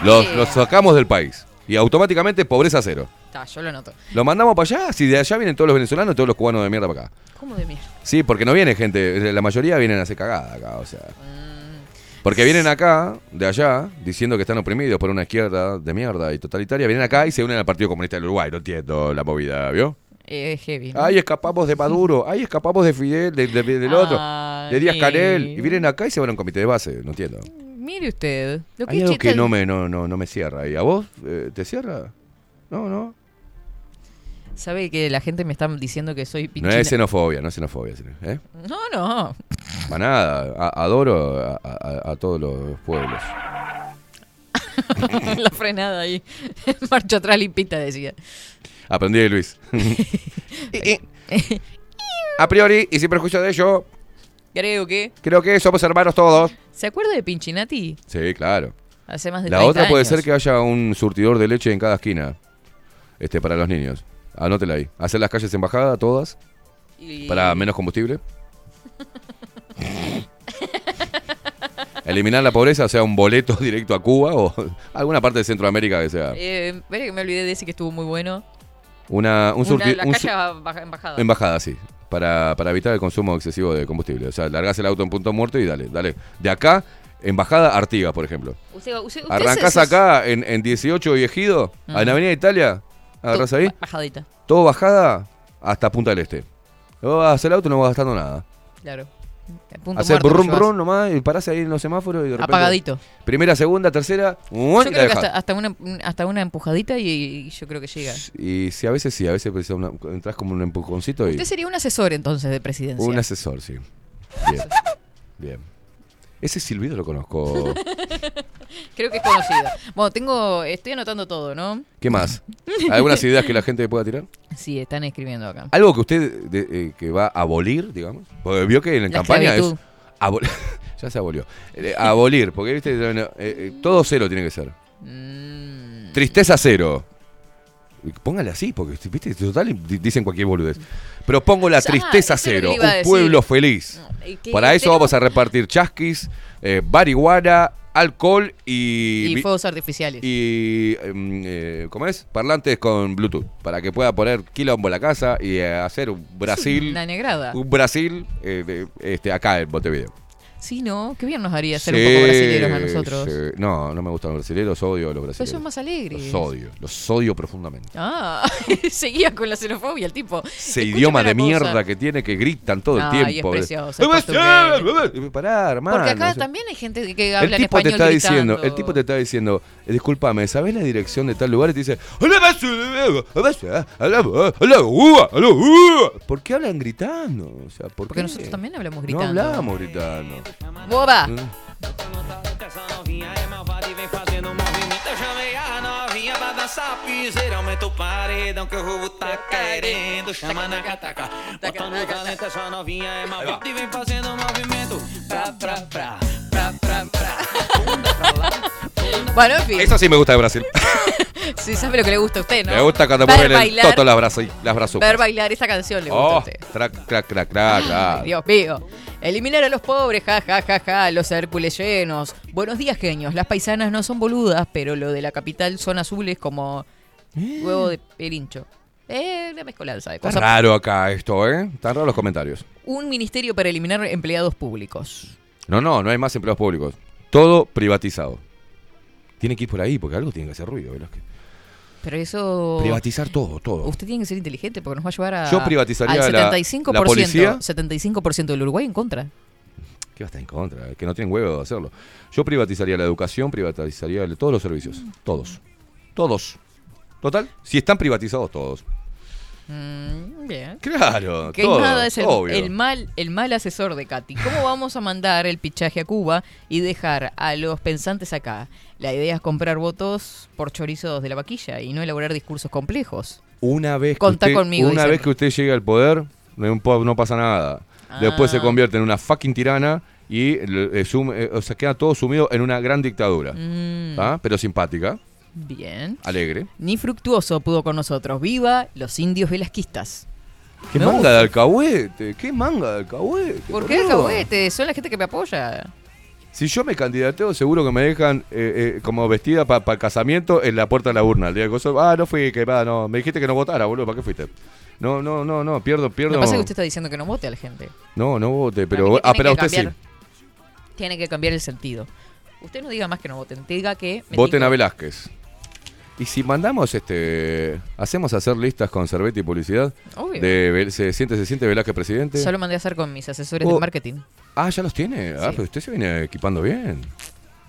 Los, que- los sacamos del país. Y automáticamente pobreza cero. Está, yo lo noto. Lo mandamos para allá, si de allá vienen todos los venezolanos y todos los cubanos de mierda para acá. ¿Cómo de mierda? Sí, porque no viene gente, la mayoría vienen a hacer cagada acá, o sea. Mm. Porque vienen acá, de allá, diciendo que están oprimidos por una izquierda de mierda y totalitaria, vienen acá y se unen al Partido Comunista del Uruguay. No entiendo la movida, ¿vio? Eh, heavy. ¿no? Ay, escapamos de Maduro, ay, escapamos de Fidel, de- de- del otro, Ay, de Díaz Canel. Y vienen acá y se van a un comité de base, no entiendo. Mire usted. Lo que Hay es algo que no me, no, no, no me cierra. ¿Y a vos eh, te cierra? No, no. ¿Sabe que la gente me está diciendo que soy No pinchina? es xenofobia, no es xenofobia. ¿eh? No, no. Para nada, a- adoro a, a- a todos los pueblos. la frenada ahí. Marcha atrás limpita, decía. Aprendí de Luis. Y- y- a priori, y sin perjuicio de ello, Creo que. creo que somos hermanos todos. ¿Se acuerda de Pinchinati? Sí, claro. Hace más de La 30 otra puede años. ser que haya un surtidor de leche en cada esquina. Este, para los niños. Anótela ahí. Hacer las calles en bajada, todas. Y- Para menos combustible. Eliminar la pobreza, o sea, un boleto directo a Cuba o alguna parte de Centroamérica que sea. Eh, espere que me olvidé de ese que estuvo muy bueno. Una, un Una, surti- la un calle su- baja- embajada. Embajada, sí. Para, para evitar el consumo excesivo de combustible. O sea, largás el auto en punto muerto y dale, dale. De acá, embajada Artigas, por ejemplo. Usted, usted, usted Arrancás acá en, en 18 y Ejido, Mm. en Avenida Italia, agarrás ahí, Bajadita, todo bajada hasta Punta del Este. No vas el auto, no vas gastando nada. claro. Punto Hacer muerto, brum brum nomás y parás ahí en los semáforos y de repente. Apagadito. Primera, segunda, tercera, Yo creo que hasta, hasta una, hasta una empujadita y, y yo creo que llega. Y sí, a veces sí, a veces precisa una- entras como un empujoncito y. Usted sería un asesor entonces de presidencia. Un asesor, sí. Bien. Bien. Ese silbido lo conozco. Creo que es conocido. Bueno, tengo, estoy anotando todo, ¿no? ¿Qué más? ¿Algunas ideas que la gente pueda tirar? Sí, están escribiendo acá. ¿Algo que usted de- eh, que va a abolir, digamos? Porque vio que en la, La campaña esclavitud. es. abol- ya se abolió. Eh, abolir, porque viste, eh, eh, todo cero tiene que ser. Mm. Tristeza cero. Póngale así, porque viste, total di- dicen cualquier boludez. Pero pongo la tristeza cero, un pueblo feliz. ¿Y qué- Para eso vamos a repartir chasquis, eh, marihuana, alcohol y. Y fuegos artificiales. y em, eh, ¿cómo es? Parlantes con Bluetooth para que pueda poner quilombo en la casa y eh, hacer un Brasil, Una negrada. un Brasil eh, este acá en Montevideo. Sí, ¿no? Qué bien nos haría ser un poco brasileños a nosotros. sí. No, no me gustan los brasileños, odio a los Pero brasileños. son más alegres. Los odio, los odio profundamente. Ah, seguía con la xenofobia el tipo. Ese Escúchame idioma de cosa. mierda que tiene que gritan todo el es tiempo. precioso, el portugués. Pará, hermano. Porque acá también hay gente que habla el tipo en te español está diciendo, el tipo te está diciendo, discúlpame, ¿sabés la dirección de tal lugar? Y te dice, ¿por qué hablan gritando? O sea, ¿por Porque qué? nosotros también hablamos No gritando. hablamos gritando. Boba! dança piseira, aumenta o paredão que o roubo tá querendo. Chama na cataca, bota no essa novinha é maldita e vem fazendo um movimento. Pra, pra, pra, pra, pra, pra. Bora ouvir. Isso assim me gusta de Brasil. Sí, sabe lo que le gusta a usted, ¿no? Me gusta cuando Ver mueven el bailar- toto las. Ver bailar esa canción le gusta a Oh, usted. crack, crack, crack, crack, Ay, Dios mío. Eliminar a los pobres, ja, ja, ja, ja, los Hércules llenos. Buenos días, genios. Las paisanas no son boludas, pero lo de la capital son azules como huevo de perincho. Eh, una mezcolanza de Está cosas. raro acá esto, ¿eh? Están raros los comentarios. Un ministerio para eliminar empleados públicos. No, no, no hay más empleados públicos. Todo privatizado. Tiene que ir por ahí porque algo tiene que hacer ruido, Velázquez. Pero eso... Privatizar todo, todo. Usted tiene que ser inteligente porque nos va a llevar a, Yo privatizaría al la- 75%, la policía. 75% del Uruguay en contra. ¿Qué va a estar en contra? Que no tienen huevo de hacerlo. Yo privatizaría la educación, privatizaría todos los servicios. Todos. Todos. Total, si están privatizados todos. Mm, bien. Claro, Que todo, nada es el, obvio. el mal, el mal asesor de Katy. ¿Cómo vamos a mandar el pichaje a Cuba y dejar a los pensantes acá? La idea es comprar votos por chorizos de la vaquilla y no elaborar discursos complejos. Una vez que usted, conmigo, una vez que usted llegue al poder, no, pasa nada. Después se Ah. convierte en una fucking tirana y eh, eh, o sea, queda todo sumido en una gran dictadura. Mm. ¿Ah? Pero simpática, Bien. alegre. Ni fructuoso pudo con nosotros. ¡Viva los indios velasquistas! ¿Qué manga de alcahuete? ¿Qué manga de alcahuete? ¿Por qué alcahuete? Son la gente que me apoya. Si yo me candidateo, seguro que me dejan eh, eh, como vestida para el casamiento en la puerta de la urna. El día coso, ah, no fui, que va, no. Me dijiste que no votara, boludo, ¿para qué fuiste? No, no, no, no, pierdo, Lo pierdo. que pasa es que usted está diciendo que no vote a la gente. No, no vote, mí pero. que Ah, pero que usted cambiar- sí. Tiene que cambiar el sentido. Usted no diga más que no voten, diga que... Voten a Velázquez. Y si mandamos, este, hacemos hacer listas con Cerveti y publicidad. Obvio. De, se siente, se siente Velázquez presidente. Solo mandé a hacer con mis asesores Oh. de marketing. Ah, ya los tiene. Ah, pero usted se viene equipando bien.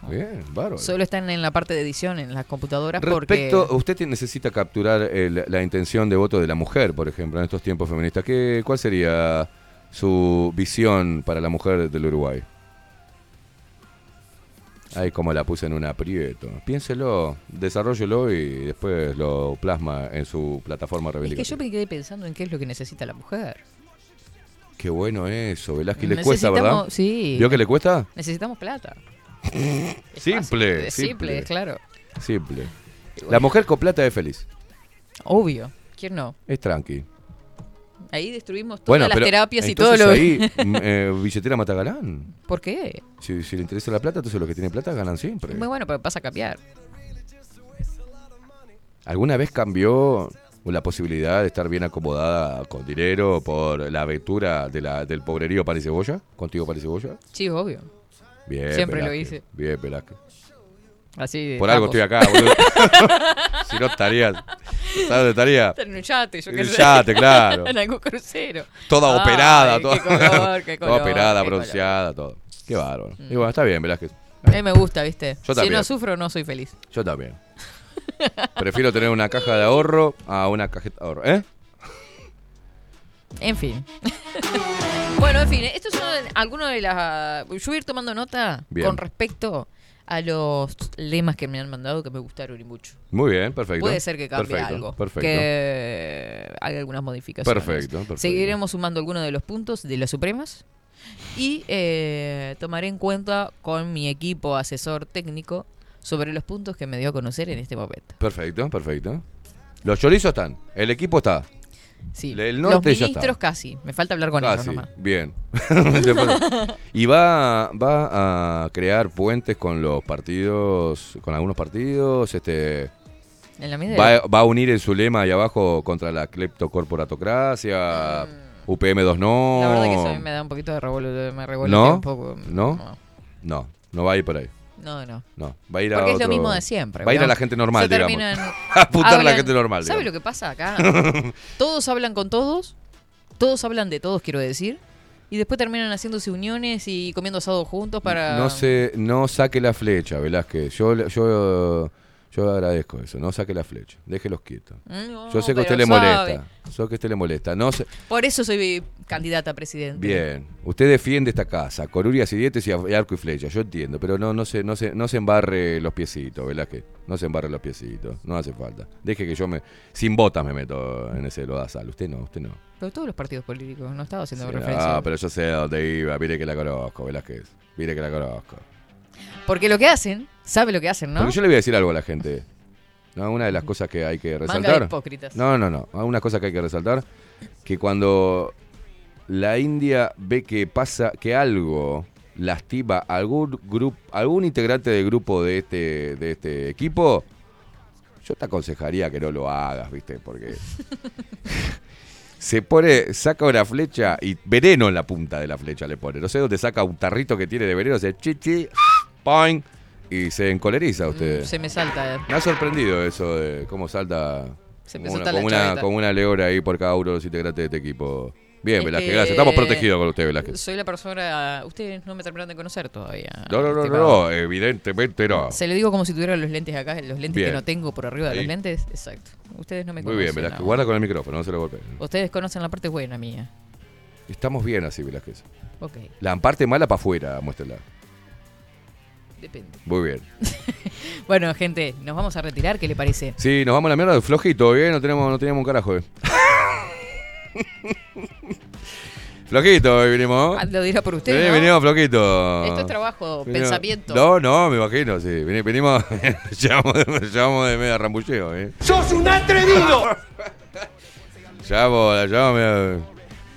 Bien, bárbaro. Solo están en la parte de edición, en las computadoras, Respecto, porque... usted necesita capturar el- la intención de voto de la mujer, por ejemplo, en estos tiempos feministas. ¿Qué, ¿Cuál sería su visión para la mujer del Uruguay? Ay, como la puse en un aprieto. Piénselo, desarrollelo y después lo plasma en su plataforma Es que reivindicativa. yo me quedé pensando en qué es lo que necesita la mujer. Qué bueno eso, Velázquez. Le cuesta, ¿verdad? sí. ¿Vio que le cuesta? Necesitamos plata. Es Simple, es simple, claro. Simple. La mujer con plata es feliz. Obvio. ¿Quién no? Es tranqui. Ahí destruimos todas Bueno, las terapias y todo lo ahí, eh, billetera mata galán. ¿Por qué? Si, si le interesa la plata, entonces los que tienen plata ganan siempre. Muy bueno, pero pasa a cambiar. ¿Alguna vez cambió la posibilidad de estar bien acomodada con dinero por la aventura de la, del pobrerío pan y cebolla? ¿Contigo pan y cebolla? Sí, obvio. Bien, Siempre lo hice. Bien, Velázquez. Así Por algo estamos. estoy acá, boludo. si no estarías. ¿Sabes dónde estaría? Estar en un yate, yo En qué el sé. yate, claro. en algún crucero. Toda Ay, operada, qué toda, color, qué toda operada, qué bronceada, todo. Qué bárbaro. Y bueno, está bien, Velázquez. A mí me gusta, ¿viste? Yo si también. no sufro, no soy feliz. Yo también. Prefiero tener una caja de ahorro a una cajeta de ahorro. ¿Eh? En fin. bueno, en fin, estos son algunos de las... Yo voy a ir tomando nota Bien. con respecto a los lemas que me han mandado que me gustaron y mucho. Muy bien, perfecto. Puede ser que cambie Perfecto, algo. Perfecto. Que haga algunas modificaciones. Perfecto, perfecto. Seguiremos sumando algunos de los puntos de las Supremas. Y eh, tomaré en cuenta con mi equipo asesor técnico sobre los puntos que me dio a conocer en este momento. Perfecto, perfecto. Los chorizos están. El equipo está. Sí, El los norte ministros casi. Me falta hablar con ellos Casi, nomás. bien. y va, va a crear puentes con los partidos, con algunos partidos, este En la va, a unir en su lema ahí abajo contra la cleptocorporatocracia. UPM2 no. La verdad que eso a mí me da un poquito de revolu me ¿No? un poco. ¿No? No, no va a ir por ahí. No, no. No, va a ir a Porque es lo otro- mismo de siempre. Va a ir a la gente normal, digamos. terminan- A apuntar a la gente normal, ¿Sabe digamos. lo que pasa acá? todos hablan con todos, todos hablan de todos, quiero decir, y después terminan haciéndose uniones y comiendo asado juntos para... No se, no saque la flecha, Velázquez. Yo, yo, yo agradezco eso. No saque la flecha. Déjelos quietos. No, yo sé que a usted le molesta. Yo sé que a usted le molesta. No se- Por eso soy candidata a presidente. Bien. Usted defiende esta casa. Corurias y dientes y arco y flecha. Yo entiendo. Pero no, no, se, no, se, no se embarre los piecitos, Velázquez. No se embarre los piecitos. No hace falta. Deje que yo me. Sin botas me meto en ese lodazal. Usted no, usted no. Pero todos los partidos políticos, no estaba haciendo Sí, referencia. ah, pero yo sé a dónde iba. Mire que la conozco, Velázquez. Mire que la conozco. Porque lo que hacen, sabe lo que hacen, ¿no? Porque yo le voy a decir algo a la gente. No, una de las cosas que hay que Manga de resaltar. hipócritas. No, no, no. Una cosa que hay que resaltar. Que cuando la India ve que pasa, que algo lastima a algún grupo, algún integrante del grupo de este, de este equipo, yo te aconsejaría que no lo hagas, ¿viste? Porque se pone, saca una flecha y veneno en la punta de la flecha le pone. No sé dónde saca un tarrito que tiene de veneno, hace chichi, poing, y se encoleriza usted. Se me salta. Me ha sorprendido eso de cómo salta Se me como una, salta como, una, como una leora ahí por cada uno de los integrantes de este equipo. Bien, Es Velázquez, que- gracias. Estamos protegidos con usted, Velázquez. Soy la persona... Ustedes no me terminaron de conocer todavía. No, no, no, Este no, no, evidentemente no. Se le digo como si tuviera los lentes acá, los lentes Bien. que no tengo por arriba de Ahí. los lentes. Exacto. Ustedes no me Muy conocen. bien, Velázquez. Guarda con el micrófono, no se lo golpee. Ustedes conocen la parte buena mía. Estamos bien así, Velázquez. Ok, La parte mala para afuera, muéstrela. Depende. Muy bien. Bueno, gente, nos vamos a retirar, ¿qué le parece? Sí, nos vamos a la mierda, flojito, ¿eh? No tenemos, no teníamos un carajo, ¿eh? flojito, hoy vinimos. Ah, Lo dirá por usted, Sí, ¿no? Venimos flojito. Esto es trabajo, pensamiento. No, no, me imagino, sí. Venimos, llevamos, de- llevamos de media rambulleo, ¿eh? ¡Sos un atrevido! Llevamos, la llevamos media...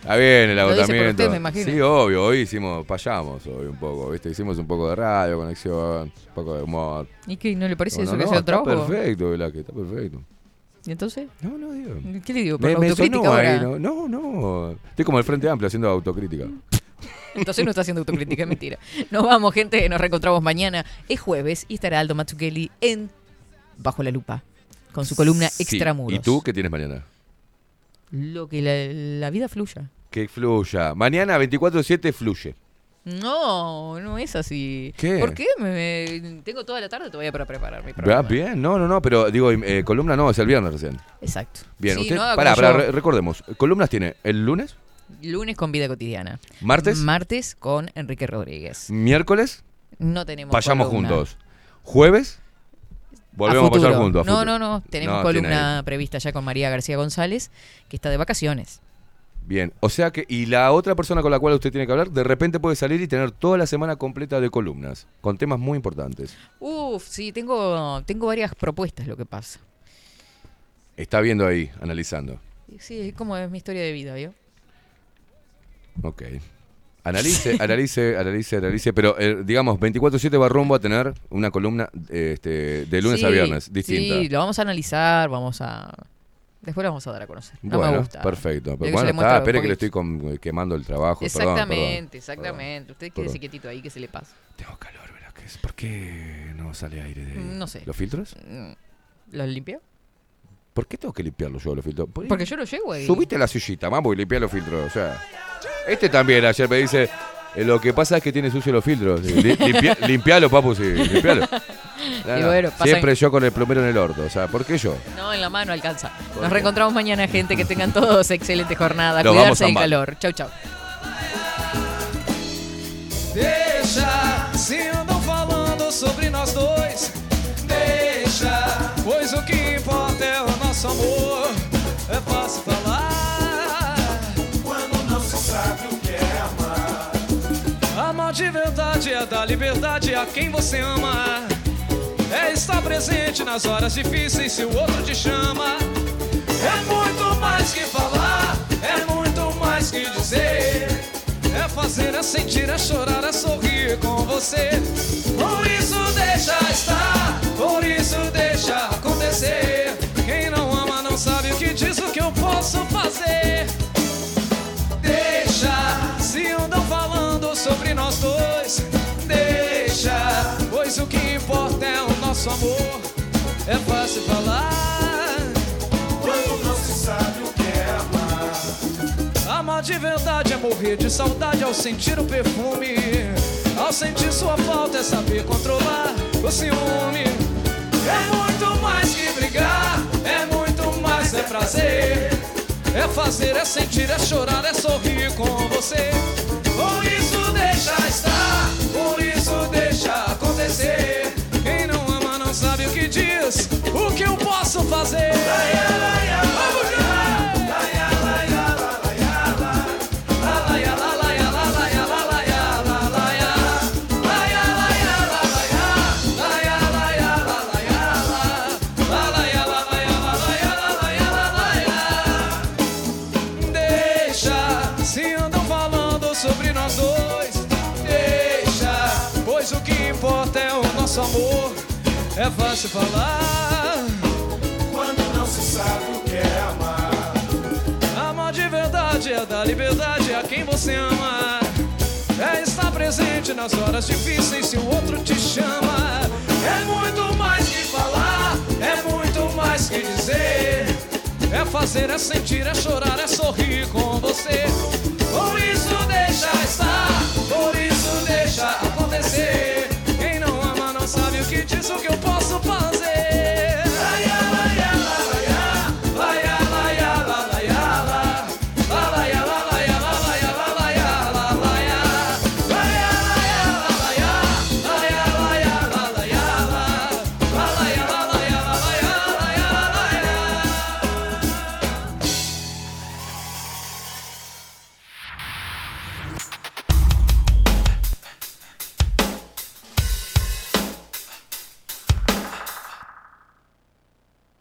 Está bien el agotamiento. usted, me. Sí, obvio, hoy hicimos, payamos hoy un poco, ¿viste? Hicimos un poco de radio, conexión, un poco de humor. ¿Y qué? ¿No le parece No, eso no, que no, sea está trabajo? perfecto, Velázquez, está perfecto. ¿Y entonces? No, no, digo. ¿Qué le digo? ¿Por Me, la me autocrítica ahora? ahí, no, no, no. Estoy como el Frente Amplio haciendo autocrítica. Entonces no está haciendo autocrítica, es mentira. Nos vamos, gente, nos reencontramos mañana. Es jueves y estará Aldo Mazzucchelli en Bajo la Lupa, con su columna Sí. Extramuros. ¿Y tú qué tienes mañana? Lo que la, la vida fluya. Que fluya. Mañana 24-7 fluye. No, no es así. ¿Qué? ¿Por qué? Me, me- tengo toda la tarde todavía para preparar mi Ah, programa. bien, no, no, no, pero digo, eh, columna no, es el viernes recién. Exacto. Bien, Sí, usted, no haga pará, como pará, yo. re- recordemos, columnas tiene el lunes, Lunes con vida cotidiana. martes, Martes con Enrique Rodríguez. miércoles, No tenemos vayamos columna. juntos. Jueves, volvemos a, pasar futuro. juntos. a No, futuro. no, no. Tenemos No, tiene columna prevista ya con María García González, que está de vacaciones. Bien, o sea que, y la otra persona con la cual usted tiene que hablar, de repente puede salir y tener toda la semana completa de columnas, con temas muy importantes. Uf, sí, tengo, tengo varias propuestas lo que pasa. Está viendo ahí, analizando. Sí, es como es mi historia de vida, ¿vio? Ok. Analice, analice, analice, analice, pero eh, digamos, 24-7 va rumbo a tener una columna eh, este, de lunes a viernes, distinta. Sí, lo vamos a analizar, vamos a... Después lo vamos a dar a conocer. No bueno, me gusta. perfecto. Pero bueno, está, espere que le estoy con- eh, quemando el trabajo. perdón, perdón, Exactamente, exactamente. Usted quédese perdón. quietito ahí, que se le pasa. Tengo calor, Velázquez. ¿Por qué no sale aire de No sé. los filtros? Mm, ¿Lo limpio? ¿Por qué tengo que limpiarlo yo los filtros? ¿Por- Porque yo lo llevo ahí. Subiste la sillita, vamos, y limpia los filtros. O sea, este también ayer me dice, lo que pasa es que tiene sucio los filtros. Limpia- limpialo, papu, sí, limpialo. No, no, Siempre yo con el plomero en el orto. O sea, ¿por qué yo? No, en la mano alcanza. ¿Por Nos reencontramos mañana, gente. Que tengan todos excelente jornada. Nos Cuidarse del calor. Chau, chau. Verdade é dar liberdade a quem você ama. É estar presente nas horas difíceis se o outro te chama. É muito mais que falar, é muito mais que dizer. É fazer, é sentir, é chorar, é sorrir com você. Por isso deixa estar, por isso deixa acontecer. Quem não ama não sabe o que diz, o que eu posso fazer. sobre nós dois. Deixa, pois o que importa é o nosso amor. É fácil falar quando não se sabe o que é amar. Amar de verdade é morrer de saudade ao sentir o perfume. Ao sentir sua falta é saber controlar o ciúme. É muito mais que brigar, é muito mais é prazer. É fazer, é sentir, é chorar, é sorrir com você. Isso deixa estar, por isso deixa acontecer. Quem não ama não sabe o que diz, o que eu posso fazer. É fácil falar. Quando não se sabe o que é amar. Amar de verdade é dar liberdade a quem você ama. É estar presente nas horas difíceis se o outro te chama. É muito mais que falar, é muito mais que dizer. É fazer, é sentir, é chorar, é sorrir com você. Por isso deixa estar.